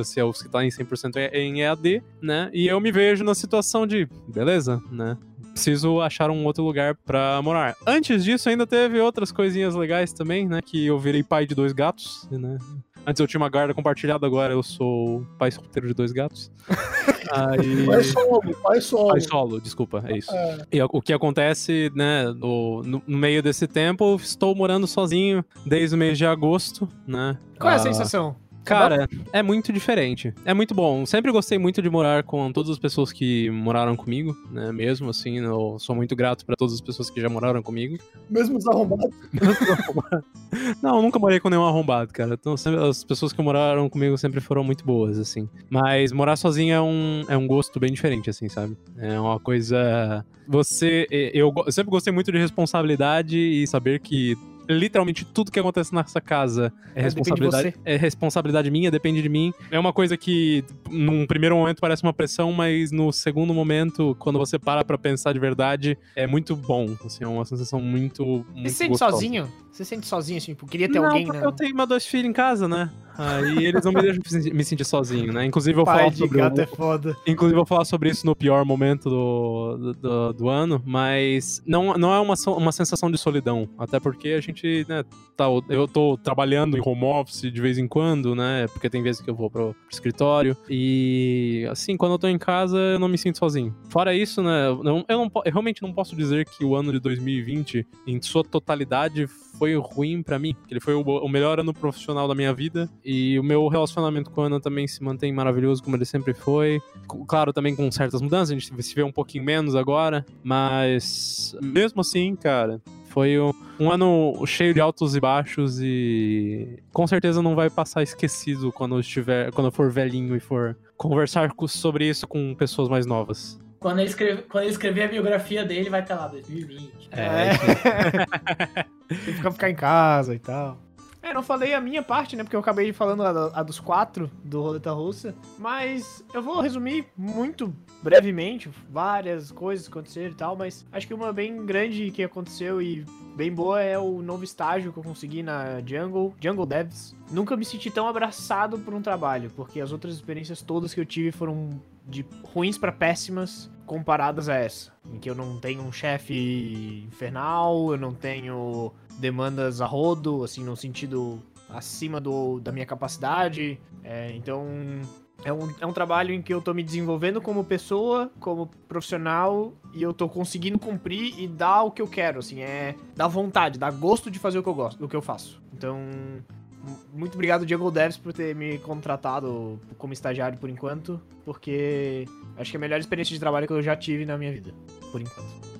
se é o que tá em 100% em EAD, né? E eu me vejo na situação de, beleza, né? Preciso achar um outro lugar pra morar. Antes disso, ainda teve outras coisinhas legais também, né? Que eu virei pai de dois gatos, né? Antes eu tinha uma guarda compartilhada, agora eu sou pai solteiro de dois gatos. [laughs] Aí... Pai solo, pai solo. Pai solo, desculpa, é isso. É, E o que acontece, né, no, no- meio desse tempo, eu estou morando sozinho desde o mês de agosto, né? Qual é a Ah, sensação? Cara, é muito diferente. É muito bom. Sempre gostei muito de morar com todas as pessoas que moraram comigo, né? Mesmo assim, eu sou muito grato pra todas as pessoas que já moraram comigo. Mesmo os arrombados. [laughs] Não, nunca morei com nenhum arrombado, cara. Então, sempre- as pessoas que moraram comigo sempre foram muito boas, assim. Mas morar sozinho é um, é um gosto bem diferente, assim, sabe? É uma coisa. Você. Eu, eu sempre gostei muito de responsabilidade e saber que. Literalmente tudo que acontece nessa casa é É, responsabilidade, você. é responsabilidade minha, depende de mim. É uma coisa que, num primeiro momento, parece uma pressão, mas no segundo momento, quando você para pra pensar de verdade, é muito bom. Assim, é uma sensação muito. Você muito se sente gostosa. sozinho? Você se sente sozinho, assim, tipo, queria ter não, alguém, né? eu tenho meus dois filhos em casa, né? Aí eles não me deixam me sentir- sozinho, né? Inclusive eu falo sobre gato o- é foda. Inclusive, eu vou falar sobre isso no pior momento do, do, do- ano, mas não, não é uma, uma sensação de solidão. Até porque a gente, né, tá, eu tô trabalhando em home office de vez em quando, né? Porque tem vezes que eu vou pro, escritório. E, assim, quando eu tô em casa, eu não me sinto sozinho. Fora isso, né, eu, não- eu, não, eu realmente não posso dizer que o ano de 2020, em sua totalidade, foi ruim pra mim. Ele foi o, o melhor ano profissional da minha vida. E o meu relacionamento com a Ana também se mantém maravilhoso, como ele sempre foi. Claro, também com certas mudanças, a gente se vê um pouquinho menos agora, mas mesmo assim, cara, foi um, um ano cheio de altos e baixos e com certeza não vai passar esquecido quando eu estiver, quando eu for velhinho e for conversar co- sobre isso com pessoas mais novas. Quando ele, escreve, quando ele escrever a biografia dele, vai estar lá, 2020. É. [laughs] Tem que ficar em casa e tal. É, não falei a minha parte, né? Porque eu acabei falando a, a dos quatro do Roleta Russa. Mas eu vou resumir muito brevemente várias coisas aconteceram e tal. Mas acho que uma bem grande que aconteceu e bem boa é o novo estágio que eu consegui na Jungle, Jungle Devs. Nunca me senti tão abraçado por um trabalho, porque as outras experiências todas que eu tive foram de ruins pra péssimas comparadas a essa. Em que eu não tenho um chefe infernal, eu não tenho demandas a rodo, assim, no sentido acima do, da minha capacidade. É, então, é um, é um trabalho em que eu tô me desenvolvendo como pessoa, como profissional, e eu tô conseguindo cumprir e dar o que eu quero, assim, é dar vontade, dar gosto de fazer o que eu gosto, o que eu faço. Então, muito obrigado, Diego Devs, por ter me contratado como estagiário por enquanto, porque acho que é a melhor experiência de trabalho que eu já tive na minha vida, por enquanto.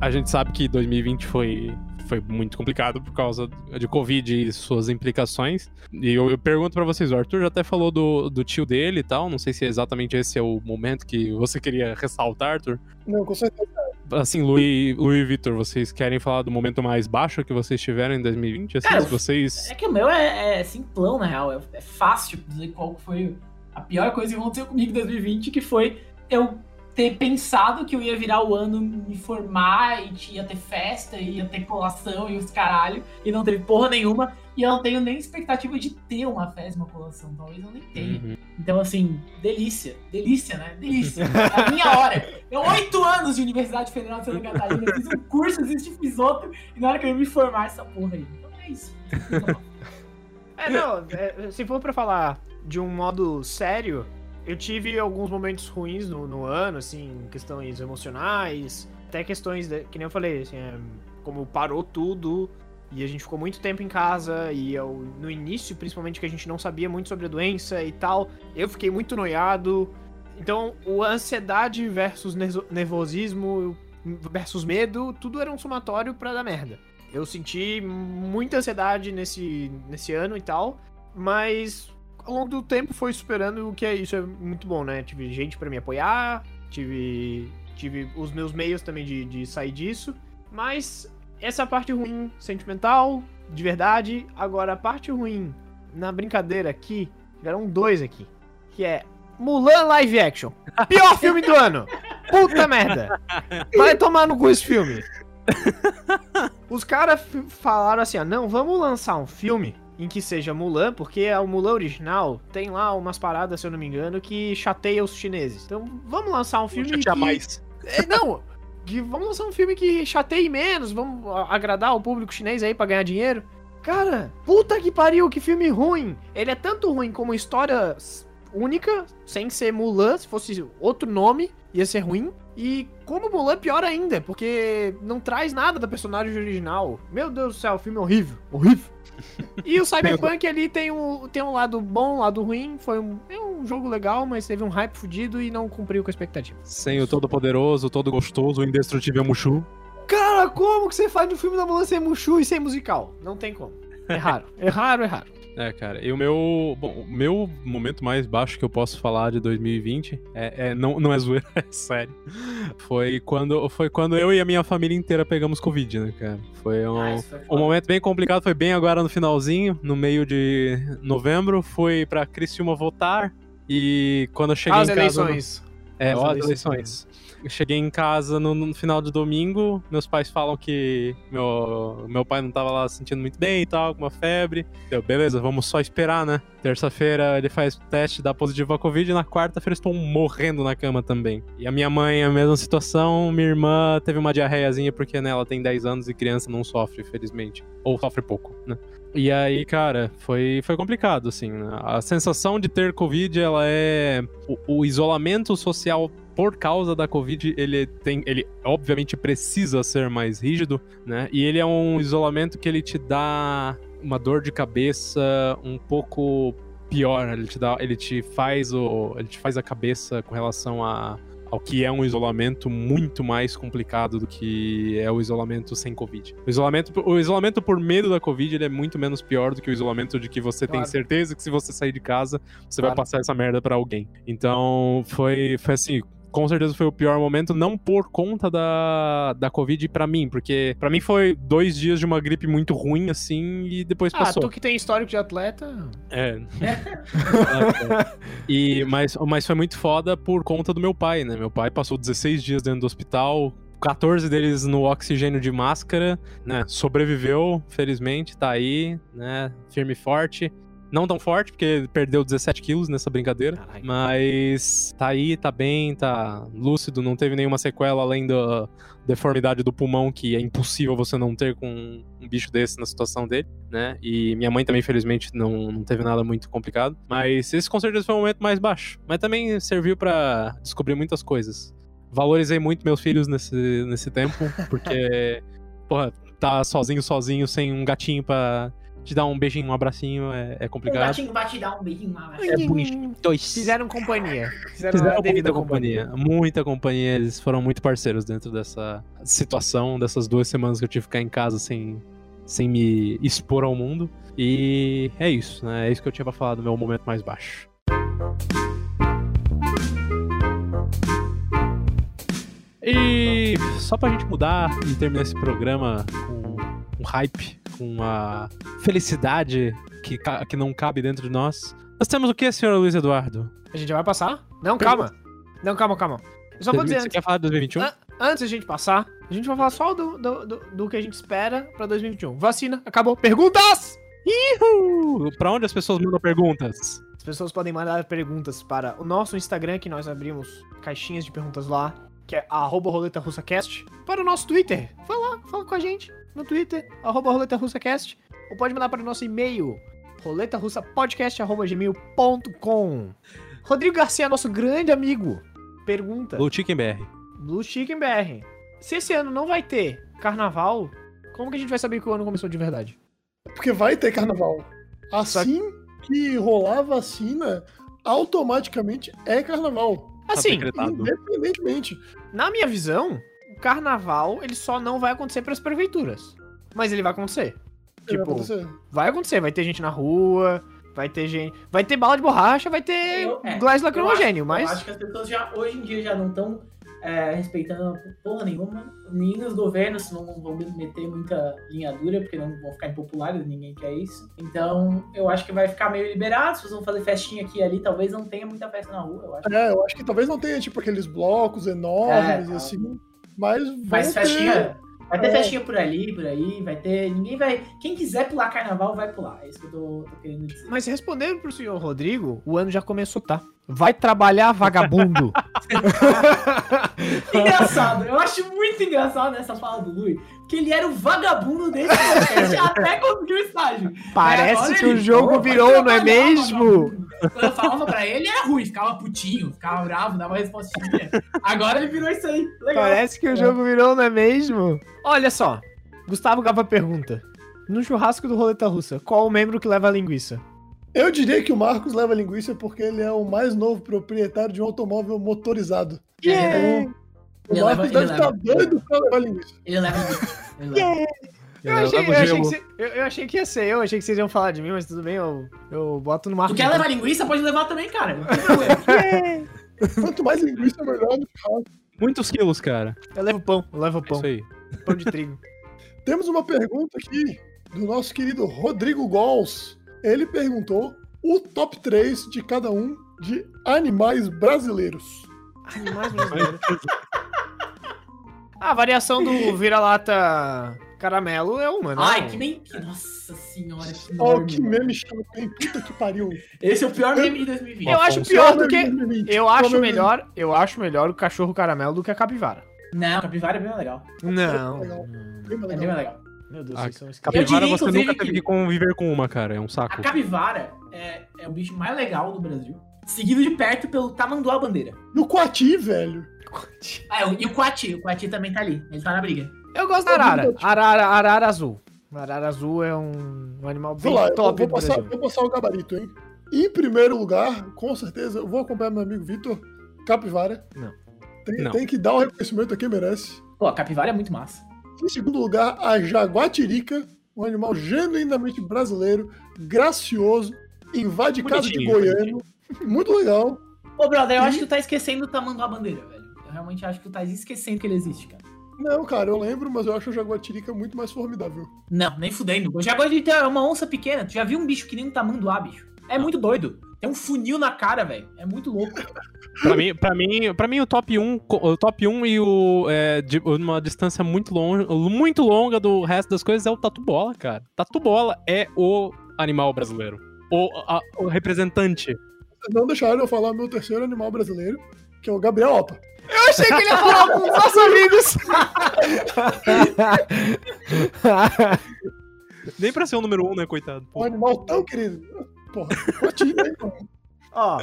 A gente sabe que 2020 foi, foi muito complicado por causa de Covid e suas implicações. E eu, eu pergunto pra vocês, o Arthur já até falou do, do tio dele e tal. Não sei se exatamente esse é o momento que você queria ressaltar, Arthur. Não, com certeza. Assim, Luiz, Luiz e Vitor, vocês querem falar do momento mais baixo que vocês tiveram em 2020? Assim, Cara, se vocês. É que o meu é, é simplão, na real. É, é fácil dizer qual foi a pior coisa que aconteceu comigo em 2020, que foi eu ter pensado que eu ia virar o ano, me formar e ia ter festa, e ia ter colação e os caralho, e não teve porra nenhuma, e eu não tenho nem expectativa de ter uma festa, uma colação, talvez eu nem tenha. Uhum. Então, assim, delícia, delícia, né? Delícia. [laughs] É a minha hora. Eu oito anos de Universidade Federal de Santa Catarina, eu fiz um curso, existe fiz outro, e na hora que eu ia me formar essa porra aí. Então é isso. É, não, é, se for pra falar de um modo sério, eu tive alguns momentos ruins no, no ano, assim, questões emocionais, até questões, de- que nem eu falei, assim, é, como parou tudo e a gente ficou muito tempo em casa e eu, no início, principalmente, que a gente não sabia muito sobre a doença e tal, eu fiquei muito noiado. Então, o ansiedade versus nervo- nervosismo versus medo, tudo era um somatório pra dar merda. Eu senti muita ansiedade nesse, nesse ano e tal, mas ao longo do tempo foi superando o que é isso é muito bom, né? Tive gente pra me apoiar, tive tive os meus meios também de, de sair disso, mas essa parte ruim sentimental, de verdade. Agora a parte ruim na brincadeira aqui, tiveram dois aqui, que é Mulan live action. Pior [laughs] filme do ano. Puta merda. Vai tomar no cu esse filme. [laughs] Os caras falaram assim, ó, não, vamos lançar um filme em que seja Mulan, porque o Mulan original tem lá umas paradas, se eu não me engano, que chateia os chineses. Então, vamos lançar um filme que... mais. É, não, que vamos lançar um filme que chateie menos, vamos agradar o público chinês aí pra ganhar dinheiro. Cara, puta que pariu, que filme ruim. Ele é tanto ruim como história única, sem ser Mulan, se fosse outro nome, ia ser ruim. E como Mulan, pior ainda, porque não traz nada da personagem original. Meu Deus do céu, o filme é horrível, horrível. E o Cyberpunk ali tem um, tem um lado bom, um lado ruim. Foi um, é um jogo legal, mas teve um hype fudido e não cumpriu com a expectativa. Sem o todo poderoso, o todo gostoso, o indestrutível Mushu. Cara, como que você faz um filme da Mulan sem Mushu e sem musical? Não tem como. É raro. É raro, é raro. É, cara, e o meu. Bom, o meu momento mais baixo que eu posso falar de 2020 é, é- não, não é zoeira, [laughs] é sério. Foi quando, foi quando eu e a minha família inteira pegamos Covid, né, cara? Foi um, Ah, foi um momento bem complicado, foi bem agora no finalzinho, no meio de novembro. Fui pra Criciúma votar. E quando eu cheguei As em casa. eleições. É, As ó, as eleições. Eu cheguei em casa no, no final de domingo, meus pais falam que meu, meu pai não tava lá se sentindo muito bem e tal, com uma febre. Eu, beleza, vamos só esperar, né? Terça-feira ele faz teste, dá positivo a Covid, e na quarta-feira estou morrendo na cama também. E a minha mãe, a mesma situação, minha irmã teve uma diarreiazinha porque né, ela tem 10 anos e criança não sofre, felizmente. Ou sofre pouco, né? E aí, cara, foi, foi complicado, assim. né? A sensação de ter Covid, ela é. O, o isolamento social por causa da Covid, ele tem. Ele obviamente precisa ser mais rígido, né? E ele é um isolamento que ele te dá uma dor de cabeça um pouco pior. Ele te dá. Ele te faz o. Ele te faz a cabeça com relação a. Ao que é um isolamento muito mais complicado do que é o isolamento sem Covid. O isolamento, o isolamento por medo da Covid ele é muito menos pior do que o isolamento de que você tem Claro. certeza que se você sair de casa, você Claro. vai passar essa merda pra alguém. Então, foi, foi assim, com certeza foi o pior momento, não por conta da, da Covid pra mim, porque pra mim foi dois dias de uma gripe muito ruim, assim, e depois Ah, passou. tu que tem histórico de atleta. É. [laughs] e, mas, mas foi muito foda por conta do meu pai, né? Meu pai passou 16 dias dentro do hospital, 14 deles no oxigênio de máscara, né? Sobreviveu, felizmente, tá aí, né? Firme e forte. Não tão forte, porque perdeu 17 quilos nessa brincadeira. Mas tá aí, tá bem, tá lúcido, não teve nenhuma sequela além da deformidade do pulmão, que é impossível você não ter com um bicho desse na situação dele, né? E minha mãe também, felizmente, não, não teve nada muito complicado. Mas esse com certeza foi o momento mais baixo. Mas também serviu pra descobrir muitas coisas. Valorizei muito meus filhos nesse, nesse tempo, porque, [laughs] porra, tá sozinho, sozinho, sem um gatinho pra te dar um beijinho, um abracinho, é, é O complicado. gatinho vai te dar um beijinho lá. vai. É bonitinho. Dois. Fizeram companhia. Fizeram, Fizeram a devida muita companhia. Muita companhia. Eles foram muito parceiros dentro dessa situação, dessas duas semanas que eu tive que ficar em casa sem, sem me expor ao mundo. E é isso, né? É isso que eu tinha pra falar do meu momento mais baixo. E só pra gente mudar e terminar esse programa com um hype, com uma felicidade que, que não cabe dentro de nós. Nós temos o que, senhor Luiz Eduardo? A gente já vai passar? Não, calma. Não, calma, calma. Eu só vou dizer Você antes, quer falar de 2021? Ah, antes da gente passar, a gente vai falar só do, do, do, do que a gente espera pra 2021. Vacina, acabou. Perguntas! Ihu! Pra onde as pessoas mandam perguntas? As pessoas podem mandar perguntas para o nosso Instagram, que nós abrimos caixinhas de perguntas lá, que é arroba roleta russacast. Para o nosso Twitter, vai lá, fala com a gente no Twitter, arroba roleta russacast. Ou pode mandar para o nosso e-mail, roletarussapodcast.gmail.com. Rodrigo Garcia, nosso grande amigo, pergunta, Blue Chicken BR. Blue Chicken BR. Se esse ano não vai ter carnaval, como que a gente vai saber que o ano começou de verdade? Porque vai ter carnaval. Assim que rolar a vacina, automaticamente é carnaval. Assim, decretado. Independentemente. Na minha visão, o carnaval ele só não vai acontecer para as prefeituras. Mas ele vai acontecer. Vai Tipo, acontecer. vai acontecer, vai ter gente na rua, vai ter gente. Vai ter bala de borracha, vai ter Eu- é, gás Eu lacrimogênio, acho- mas. Eu acho que as pessoas já, hoje em dia, já não estão respeitando porra nenhuma. Nem os governos não vão meter muita linha dura, porque não vão ficar impopulares, ninguém quer isso. Então, eu acho que vai ficar meio liberado. As pessoas vão fazer festinha aqui e ali. Talvez não tenha muita festa na rua, eu acho. É, eu acho que talvez não tenha, tipo, aqueles blocos enormes, É, tá. assim. Mas Mas ter- festinha. Vai ter É. festinha por ali, por aí, vai ter. Ninguém vai. Quem quiser pular carnaval, vai pular. É isso que eu tô, tô querendo dizer. Mas respondendo pro senhor Rodrigo, o ano já começou, tá? Vai trabalhar, vagabundo. [laughs] Engraçado, eu acho muito engraçado essa fala do Lui, que ele era o vagabundo desse podcast [laughs] até conseguiu o estágio. Parece que ele, o jogo "Pô, vai virou, não é mesmo? vagabundo." Quando eu falava pra ele, era ruim, ficava putinho, ficava bravo, dava respostinha. Agora ele virou isso aí. Legal. Parece que o jogo virou, não é mesmo? Olha só. Gustavo Gava pergunta. No churrasco do Roleta Russa, qual o membro que leva a linguiça? Eu diria que o Marcos leva linguiça porque ele é o mais novo proprietário de um automóvel motorizado. É, Então, Ele Marcos leva- ele deve estar doido pra levar linguiça. Ele leva. Ele leva. Eu achei, eu, achei que eu- eu achei que ia ser eu, achei que vocês iam falar de mim, mas tudo bem, eu, eu boto no Tu Marcos. quer levar linguiça? Pode levar também, cara. [laughs] Quanto mais linguiça, melhor churrasco. Muitos quilos, cara. Eu levo pão, eu levo É pão. isso aí. Pão de trigo. [laughs] Temos uma pergunta aqui do nosso querido Rodrigo Gols. Ele perguntou o top 3 de cada um de animais brasileiros. Animais brasileiros. A variação do vira-lata caramelo é uma, né? Ai, que meme. Nossa senhora, que Ó, enorme. que meme chato? Puta que pariu. Esse é o pior meme de 2020. Eu acho pior do que. 2020. Eu acho melhor, eu acho melhor o cachorro caramelo do que a capivara. Não, capivara é bem mais legal. Não. É bem legal. mais legal. Meu Deus, vocês são. Capivara você nunca teve que- que conviver com uma, cara. É um A saco. capivara é, é o bicho mais legal do Brasil. Seguido de perto pelo tamanduá bandeira. No Coati, velho. Ah, e o Coati. O Coati também tá ali. Ele tá na briga. Eu gosto da arara. Arara, arara azul. Arara azul é um, um animal bem lá, eu top vou do passar, vou passar o gabarito, hein? Em primeiro lugar, com certeza, eu vou acompanhar meu amigo Vitor, capivara. Não. Tem, Não. tem que dar o reconhecimento a quem merece. Pô, a capivara é muito massa. Em segundo lugar, a jaguatirica, um animal genuinamente brasileiro, gracioso, invade casa de Bonitinho, goiano. Muito legal. Ô, brother, eu acho que tu tá esquecendo o tamanduá bandeira, velho. Eu realmente acho que tu tá esquecendo que ele existe, cara. Não, cara, eu lembro, mas eu acho a jaguatirica muito mais formidável. Não, nem fudendo. O jaguatirica é uma onça pequena. Tu já viu um bicho que nem um tamanduá, bicho? É muito doido. Tem um funil na cara, velho. É muito louco. Pra mim, pra mim, pra mim o top 1, co- o top 1 e o é, de uma distância muito longa, muito longa do resto das coisas é o tatu bola, cara. Tatu bola é o animal brasileiro. O, a- o representante. Não deixaram eu falar meu terceiro animal brasileiro, que é o Gabriel Opa. Eu achei que ele ia falar com os nossos amigos. [laughs] Nem pra ser o número 1, né, coitado. Um Pô. animal tão querido. Porra, Coati, né? irmão? Ó,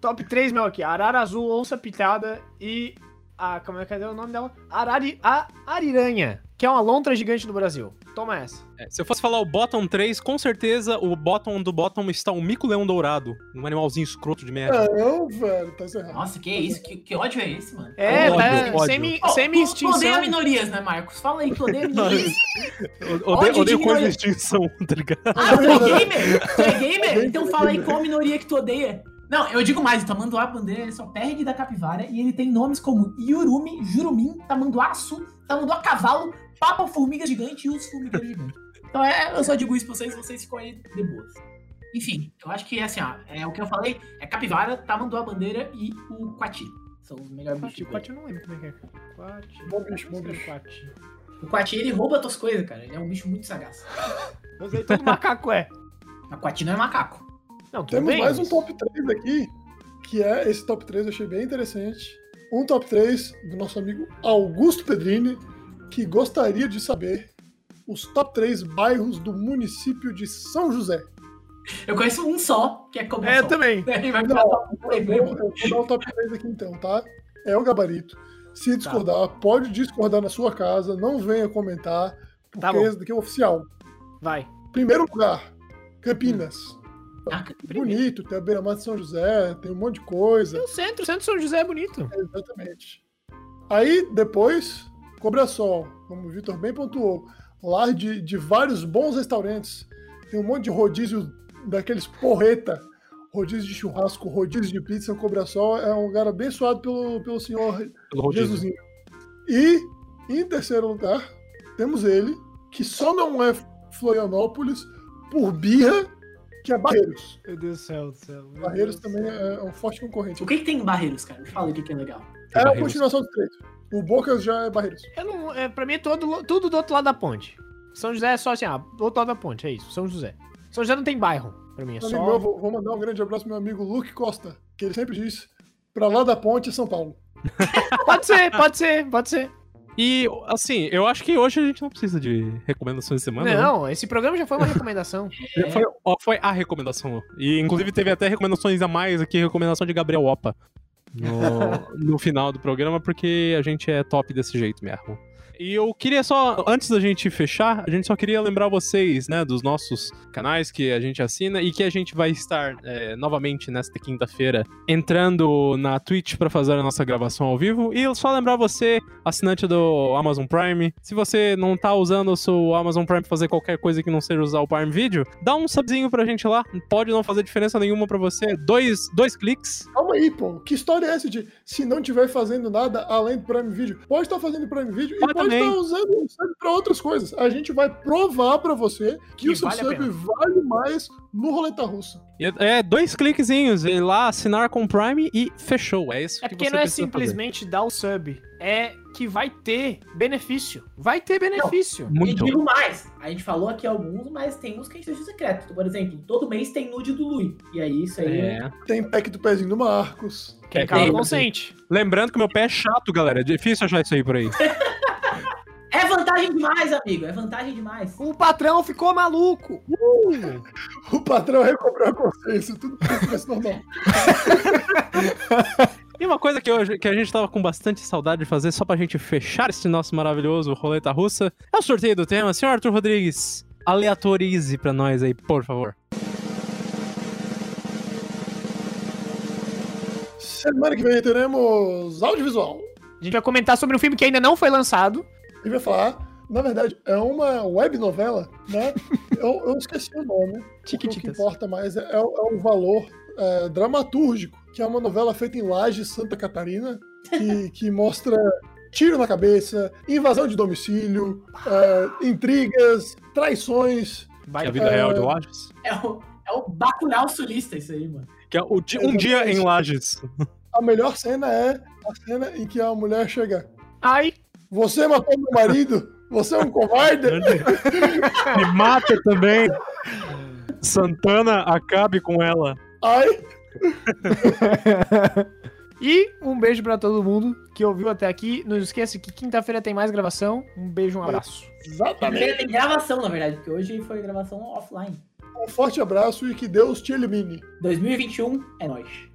top 3 meu aqui. Arara azul, onça pitada e... A, como é que é o nome dela? Arari, a ariranha, que é uma lontra gigante do Brasil. Toma essa. É, se eu fosse falar o bottom 3, com certeza o bottom do bottom está o mico-leão dourado. Um animalzinho escroto de merda. Não, velho, tá errado. Nossa, que isso? Que, que ódio é esse, mano? É, Ódio, tá ódio. semi- Ô, tu- Tu semi-extinção. odeia minorias, né, Marcos? Fala aí, tu odeia [laughs] minorias. Odeio, de odeio coisa de extinção, [laughs] tá ligado? Ah, tu é gamer? [laughs] Tu é gamer? Então fala aí qual minoria que tu odeia. Não, eu digo mais, o tamanduá bandeira ele só perde da capivara e ele tem nomes como Iurumi, Jurumim, tamanduá açu, tamanduá cavalo, papa formiga gigante e os formigueiros gigantes. Então é, eu só digo isso pra vocês, vocês ficam aí de boas. Enfim, eu acho que é assim, ó, é o que eu falei, é capivara, tamanduá bandeira e o quati. São os melhores Quati, bichos. quati eu não lembro como é que é. Quati. Bom bicho, bom bicho. Quati. O quati, ele rouba tuas coisas, cara. Ele é um bicho muito sagaz. [laughs] Eu sei todo macaco é. Mas quati não é macaco. Não, Temos bem. mais um mas- top 3 aqui, que é esse top 3 eu achei bem interessante. Um top 3 do nosso amigo Augusto Pedrini, que gostaria de saber os top 3 bairros do município de São José. Eu conheço um só, que é Cobra É, eu também. [laughs] Ele vai Não, Eu três vou, eu vou dar o top 3 aqui então, tá? É o gabarito. Se discordar, pode discordar na sua casa, não venha comentar, porque Tá esse daqui é oficial. Vai. Primeiro lugar, Campinas. Ah, Bonito, tem a beira-mar de São José, tem um monte de coisa. O centro, o centro de São José é bonito. Exatamente. Aí, depois, Cobrasol, como o Vitor bem pontuou, lar de, de vários bons restaurantes. Tem um monte de rodízio daqueles porreta, rodízio de churrasco, rodízio de pizza. Cobrasol é um lugar abençoado pelo, pelo Senhor Pelo. Jesusinho. E, em terceiro lugar, temos ele, que só não é Florianópolis por birra, que é Barreiros. Meu Deus do céu, do céu. Barreiros Deus também céu. é um forte concorrente. O que, que tem em Barreiros, cara? Me fala o que, que é legal. É a continuação do três. O Bocas já é Barreiros. Eu não, é, pra mim é todo, tudo do outro lado da ponte. São José é só assim, ah, do outro lado da ponte, é isso. São José. São José não tem bairro, pra mim, é Amigo só... meu, vou, vou mandar um grande abraço pro meu amigo Luke Costa. que ele sempre diz, pra lá da ponte é São Paulo. [laughs] Pode ser, pode ser, pode ser. E, assim, eu acho que hoje a gente não precisa de recomendações de semana. né? Não, esse programa já foi uma recomendação. [laughs] Foi, ó, foi a recomendação. E, inclusive, teve até recomendações a mais aqui, recomendação de Gabriel Opa no, no final do programa, porque a gente é top desse jeito mesmo. E eu queria só, antes da gente fechar, a gente só queria lembrar vocês, né, dos nossos canais que a gente assina e que a gente vai estar é, novamente nesta quinta-feira entrando na Twitch para fazer a nossa gravação ao vivo. E só lembrar você, assinante do Amazon Prime, se você não tá usando o seu Amazon Prime pra fazer qualquer coisa que não seja usar o Prime Video, dá um subzinho pra gente lá. Pode não fazer diferença nenhuma pra você. Dois, dois cliques. Calma aí, pô. Que história é essa de se não estiver fazendo nada além do Prime Video? Pode estar fazendo Prime Video e Pode pode também. estar usando o sub pra outras coisas. A gente vai provar pra você que, Que o seu vale sub vale mais no Roleta Russa. E É, dois cliquezinhos, ir lá, assinar com o Prime e fechou. É isso É que porque você não é simplesmente dar o sub, é que vai ter benefício. Vai ter benefício. fazer. Muito. E digo mais, a gente falou aqui alguns, mas tem uns que a gente deixou secreto. Por exemplo, todo mês tem nude do Lui. E aí, isso aí é... É. Tem pack do pezinho do Marcos. Quem É, cala tem. consente. Lembrando que meu pé é chato, galera. É difícil achar isso aí por aí. [laughs] é vantagem demais, amigo. É vantagem demais. O patrão ficou maluco. [laughs] O patrão recobrou a consciência, tudo parece normal. [laughs] E uma coisa que, hoje, que a gente tava com bastante saudade de fazer, só pra gente fechar esse nosso maravilhoso roleta russa, é o sorteio do tema. Senhor Arthur Rodrigues, aleatorize pra nós aí, por favor. Semana que vem teremos audiovisual. A gente vai comentar sobre um filme que ainda não foi lançado. E vai falar, na verdade, é uma web novela, né? [laughs] eu, eu esqueci o nome. O que importa mais é, é o é o valor é, dramatúrgico, que é uma novela feita em Lages, Santa Catarina, que, [laughs] que mostra tiro na cabeça, invasão de domicílio, é, intrigas, traições. Que é a vida É. real de Lages. É o, é o sulista isso aí, mano. Que é o di- um dia em Lages. A melhor cena é a cena em que a mulher chega. Ai, Você matou meu marido? Você é um covarde? Me mata também. Santana, acabe com ela. Ai, E um beijo pra todo mundo que ouviu até aqui. Não esqueça que quinta-feira tem mais gravação. Um beijo, um abraço. exatamente. Tem gravação, na verdade, porque hoje foi gravação offline. Um forte abraço e que Deus te elimine. 2021 é nóis.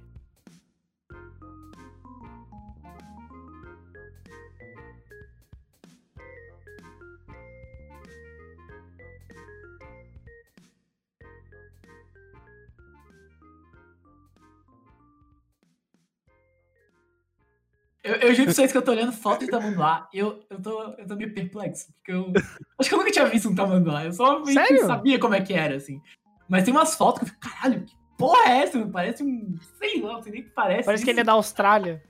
Eu, eu juro pra vocês que eu tô olhando foto de tamanduá e eu, eu, tô, eu tô meio perplexo. Porque eu. Acho que eu nunca tinha visto um tamanduá. Eu só meio que sabia como é que era, assim. Mas tem umas fotos que eu fico, caralho, que porra é essa? Parece um. Sei lá, não sei nem o que parece. Parece que isso. ele é da Austrália.